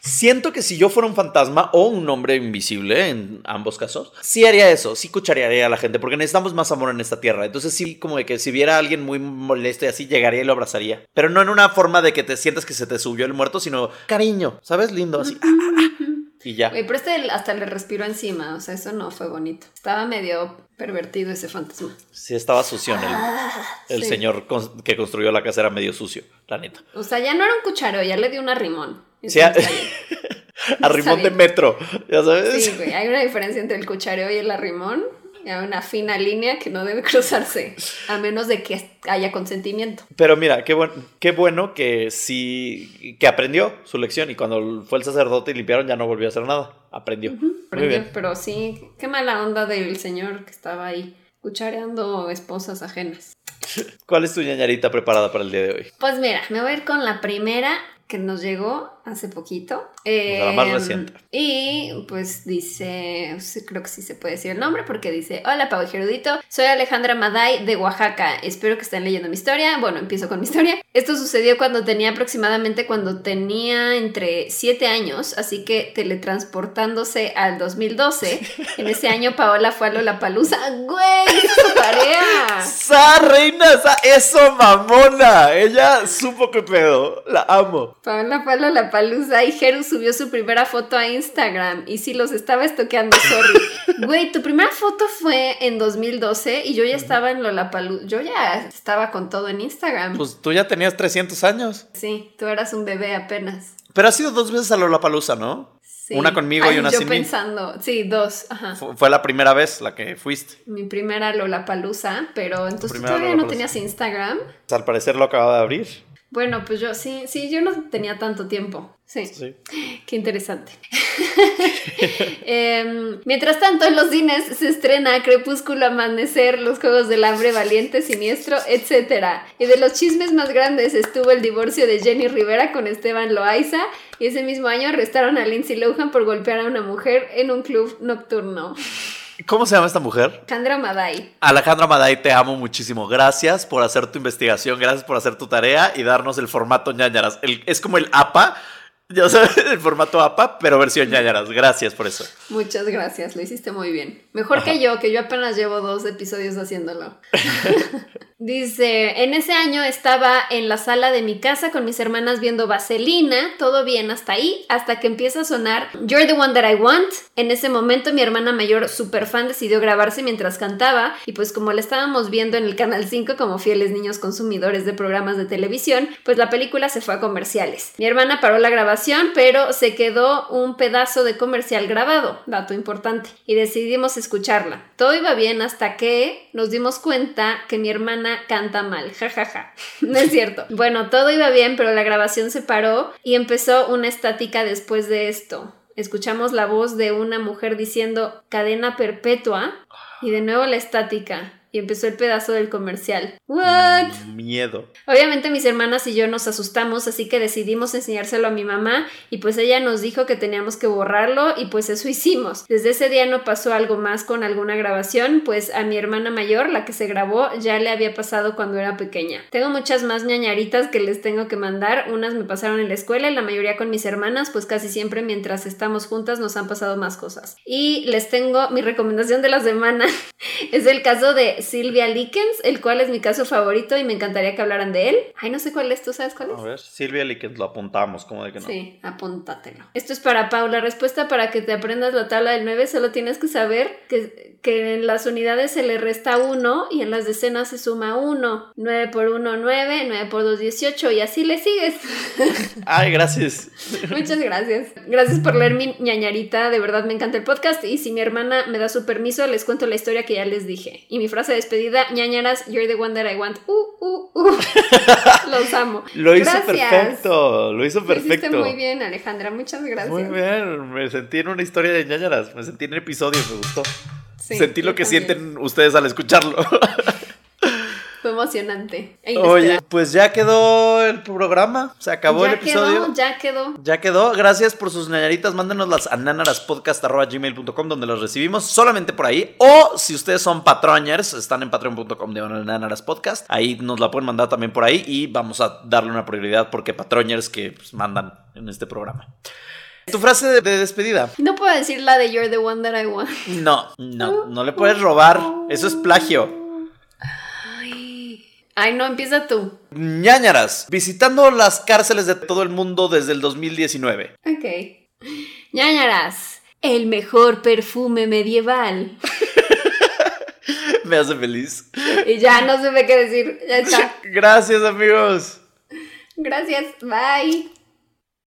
Siento que si yo fuera un fantasma o un hombre invisible, en ambos casos, sí haría eso, sí cucharearía a la gente, porque necesitamos más amor en esta tierra. Entonces sí, como de que si viera a alguien muy molesto y así, llegaría y lo abrazaría. Pero no en una forma de que te sientas que se te subió el muerto, sino cariño, ¿sabes? Lindo, así. ah, ah, ah, y ya. Pero este hasta le respiró encima, o sea, eso no fue bonito. Estaba medio pervertido ese fantasma. Sí, estaba sucio el, el sí. señor cons- que construyó la casa era medio sucio, la neta. O sea, ya no era un cuchareo, ya le dio un arrimón. Sí, a- rimón de metro, ya sabes. Sí, güey, hay una diferencia entre el cuchareo y el arrimón. Y hay una fina línea que no debe cruzarse, a menos de que haya consentimiento. Pero mira, qué, buen, qué bueno que sí, que aprendió su lección y cuando fue el sacerdote y limpiaron ya no volvió a hacer nada. Aprendió. Aprendió, bien. Pero sí, qué mala onda del señor que estaba ahí cuchareando esposas ajenas. ¿Cuál es tu ñañarita preparada para el día de hoy? Pues mira, me voy a ir con la primera que nos llegó hace poquito. sea, la más Em, reciente. Y pues dice, creo que sí se puede decir el nombre porque dice, hola Pau Gerudito, soy Alejandra Maday de Oaxaca, espero que estén leyendo mi historia. Bueno, empiezo con mi historia. Esto sucedió cuando tenía aproximadamente cuando tenía entre 7 años, así que teletransportándose al 2012. En ese año Paola fue a Lollapalooza. ¡Güey! ¡Es tu tarea! ¡Sa, reina! ¡Sa! ¡Eso, mamona! Ella supo qué pedo. La amo. Paola fue a Lollapalooza y Jeru subió su primera foto a Instagram. Y sí, los estaba estoqueando, sorry. Güey, tu primera foto fue en 2012 y yo ya estaba en Lollapalooza. Yo ya estaba con todo en Instagram. Pues tú ya tenías 300 años. Sí, tú eras un bebé apenas. Pero has ido dos veces a Lollapalooza, ¿no? Sí. Una conmigo y una yo sin mí. pensando, sí, dos, ajá. Fu- Fue la primera vez la que fuiste. Mi primera Lollapalooza, pero entonces tú todavía no tenías Instagram. Al parecer lo acaba de abrir. Bueno, pues yo sí, sí, yo no tenía tanto tiempo. Sí. Sí. Qué interesante. Em, mientras tanto, en los cines se estrena Crepúsculo Amanecer, Los Juegos del Hambre, Valiente, Siniestro, etc. Y de los chismes más grandes estuvo el divorcio de Jenny Rivera con Esteban Loaiza. Y ese mismo año arrestaron a Lindsay Lohan por golpear a una mujer en un club nocturno. ¿Cómo se llama esta mujer? Candra Maday. Alejandra Maday, te amo muchísimo. Gracias por hacer tu investigación, gracias por hacer tu tarea y darnos el formato ñañaras. El- es como el APA, ya sabes, el formato APA, pero versión ñañaras. Gracias por eso. Muchas gracias, lo hiciste muy bien. Mejor que yo, que yo apenas llevo dos episodios haciéndolo. Dice, en ese año estaba en la sala de mi casa con mis hermanas viendo Vaselina, todo bien hasta ahí, hasta que empieza a sonar You're the one that I want. En ese momento mi hermana mayor, super fan, decidió grabarse mientras cantaba y pues como la estábamos viendo en el Canal 5 como fieles niños consumidores de programas de televisión, pues la película se fue a comerciales. Mi hermana paró la grabación, pero se quedó un pedazo de comercial grabado, dato importante, y decidimos escucharla. Todo iba bien hasta que nos dimos cuenta que mi hermana canta mal, jajaja. No es cierto. Bueno, todo iba bien, pero la grabación se paró y empezó una estática después de esto. Escuchamos la voz de una mujer diciendo cadena perpetua y de nuevo la estática. Y empezó el pedazo del comercial. ¿What? Miedo. Obviamente mis hermanas y yo nos asustamos, así que decidimos enseñárselo a mi mamá y pues ella nos dijo que teníamos que borrarlo y pues eso hicimos. Desde ese día no pasó algo más con alguna grabación, pues a mi hermana mayor, la que se grabó, ya le había pasado cuando era pequeña. Tengo muchas más ñañaritas que les tengo que mandar, unas me pasaron en la escuela y la mayoría con mis hermanas, pues casi siempre mientras estamos juntas nos han pasado más cosas. Y les tengo mi recomendación de la semana. es el caso de Silvia Likens, el cual es mi caso favorito y me encantaría que hablaran de él. Ay, no sé cuál es, ¿tú sabes cuál es? A ver, Silvia Likens, lo apuntamos, como de que no. Sí, apúntatelo. Esto es para Paula. Respuesta para que te aprendas la tabla del 9. Solo tienes que saber que, que en las unidades se le resta 1 y en las decenas se suma 1. 9 por 1, 9. 9 por 2, 18. Y así le sigues. Ay, gracias. Muchas gracias. Gracias por leer mi ñañarita. De verdad me encanta el podcast. Y si mi hermana me da su permiso, les cuento la historia que ya les dije. Y mi frase de despedida: ñañaras, you're the one that I want. Uh, uh, uh. Los amo. Lo hizo Gracias. perfecto, lo hizo Lo hiciste perfecto. muy bien, Alejandra. Muchas gracias. Muy bien, me sentí en una historia de ñañaras, me sentí en episodio, me gustó. Sí, Sentí lo que también. sienten ustedes al escucharlo. Fue emocionante. e Oye, pues ya quedó el programa, se acabó ya el episodio. Quedó, ya quedó. Ya quedó, gracias por sus ñañaritas, mándenoslas a nanaraspodcast.gmail.com donde las recibimos solamente por ahí. O si ustedes son patroñers, están en patreon.com de nanaraspodcast, ahí nos la pueden mandar también por ahí y vamos a darle una prioridad porque patroñers que pues, mandan en este programa. Tu frase de, de despedida. No puedo decir la de You're the one that I want. No, no, no le puedes robar, eso es plagio. Ay, no, empieza tú. ñañaras, visitando las cárceles de todo el mundo desde el 2019. Ok. ñañaras, el mejor perfume medieval. Me hace feliz. Y ya no sé qué decir. Ya está. Gracias amigos. Gracias. Bye.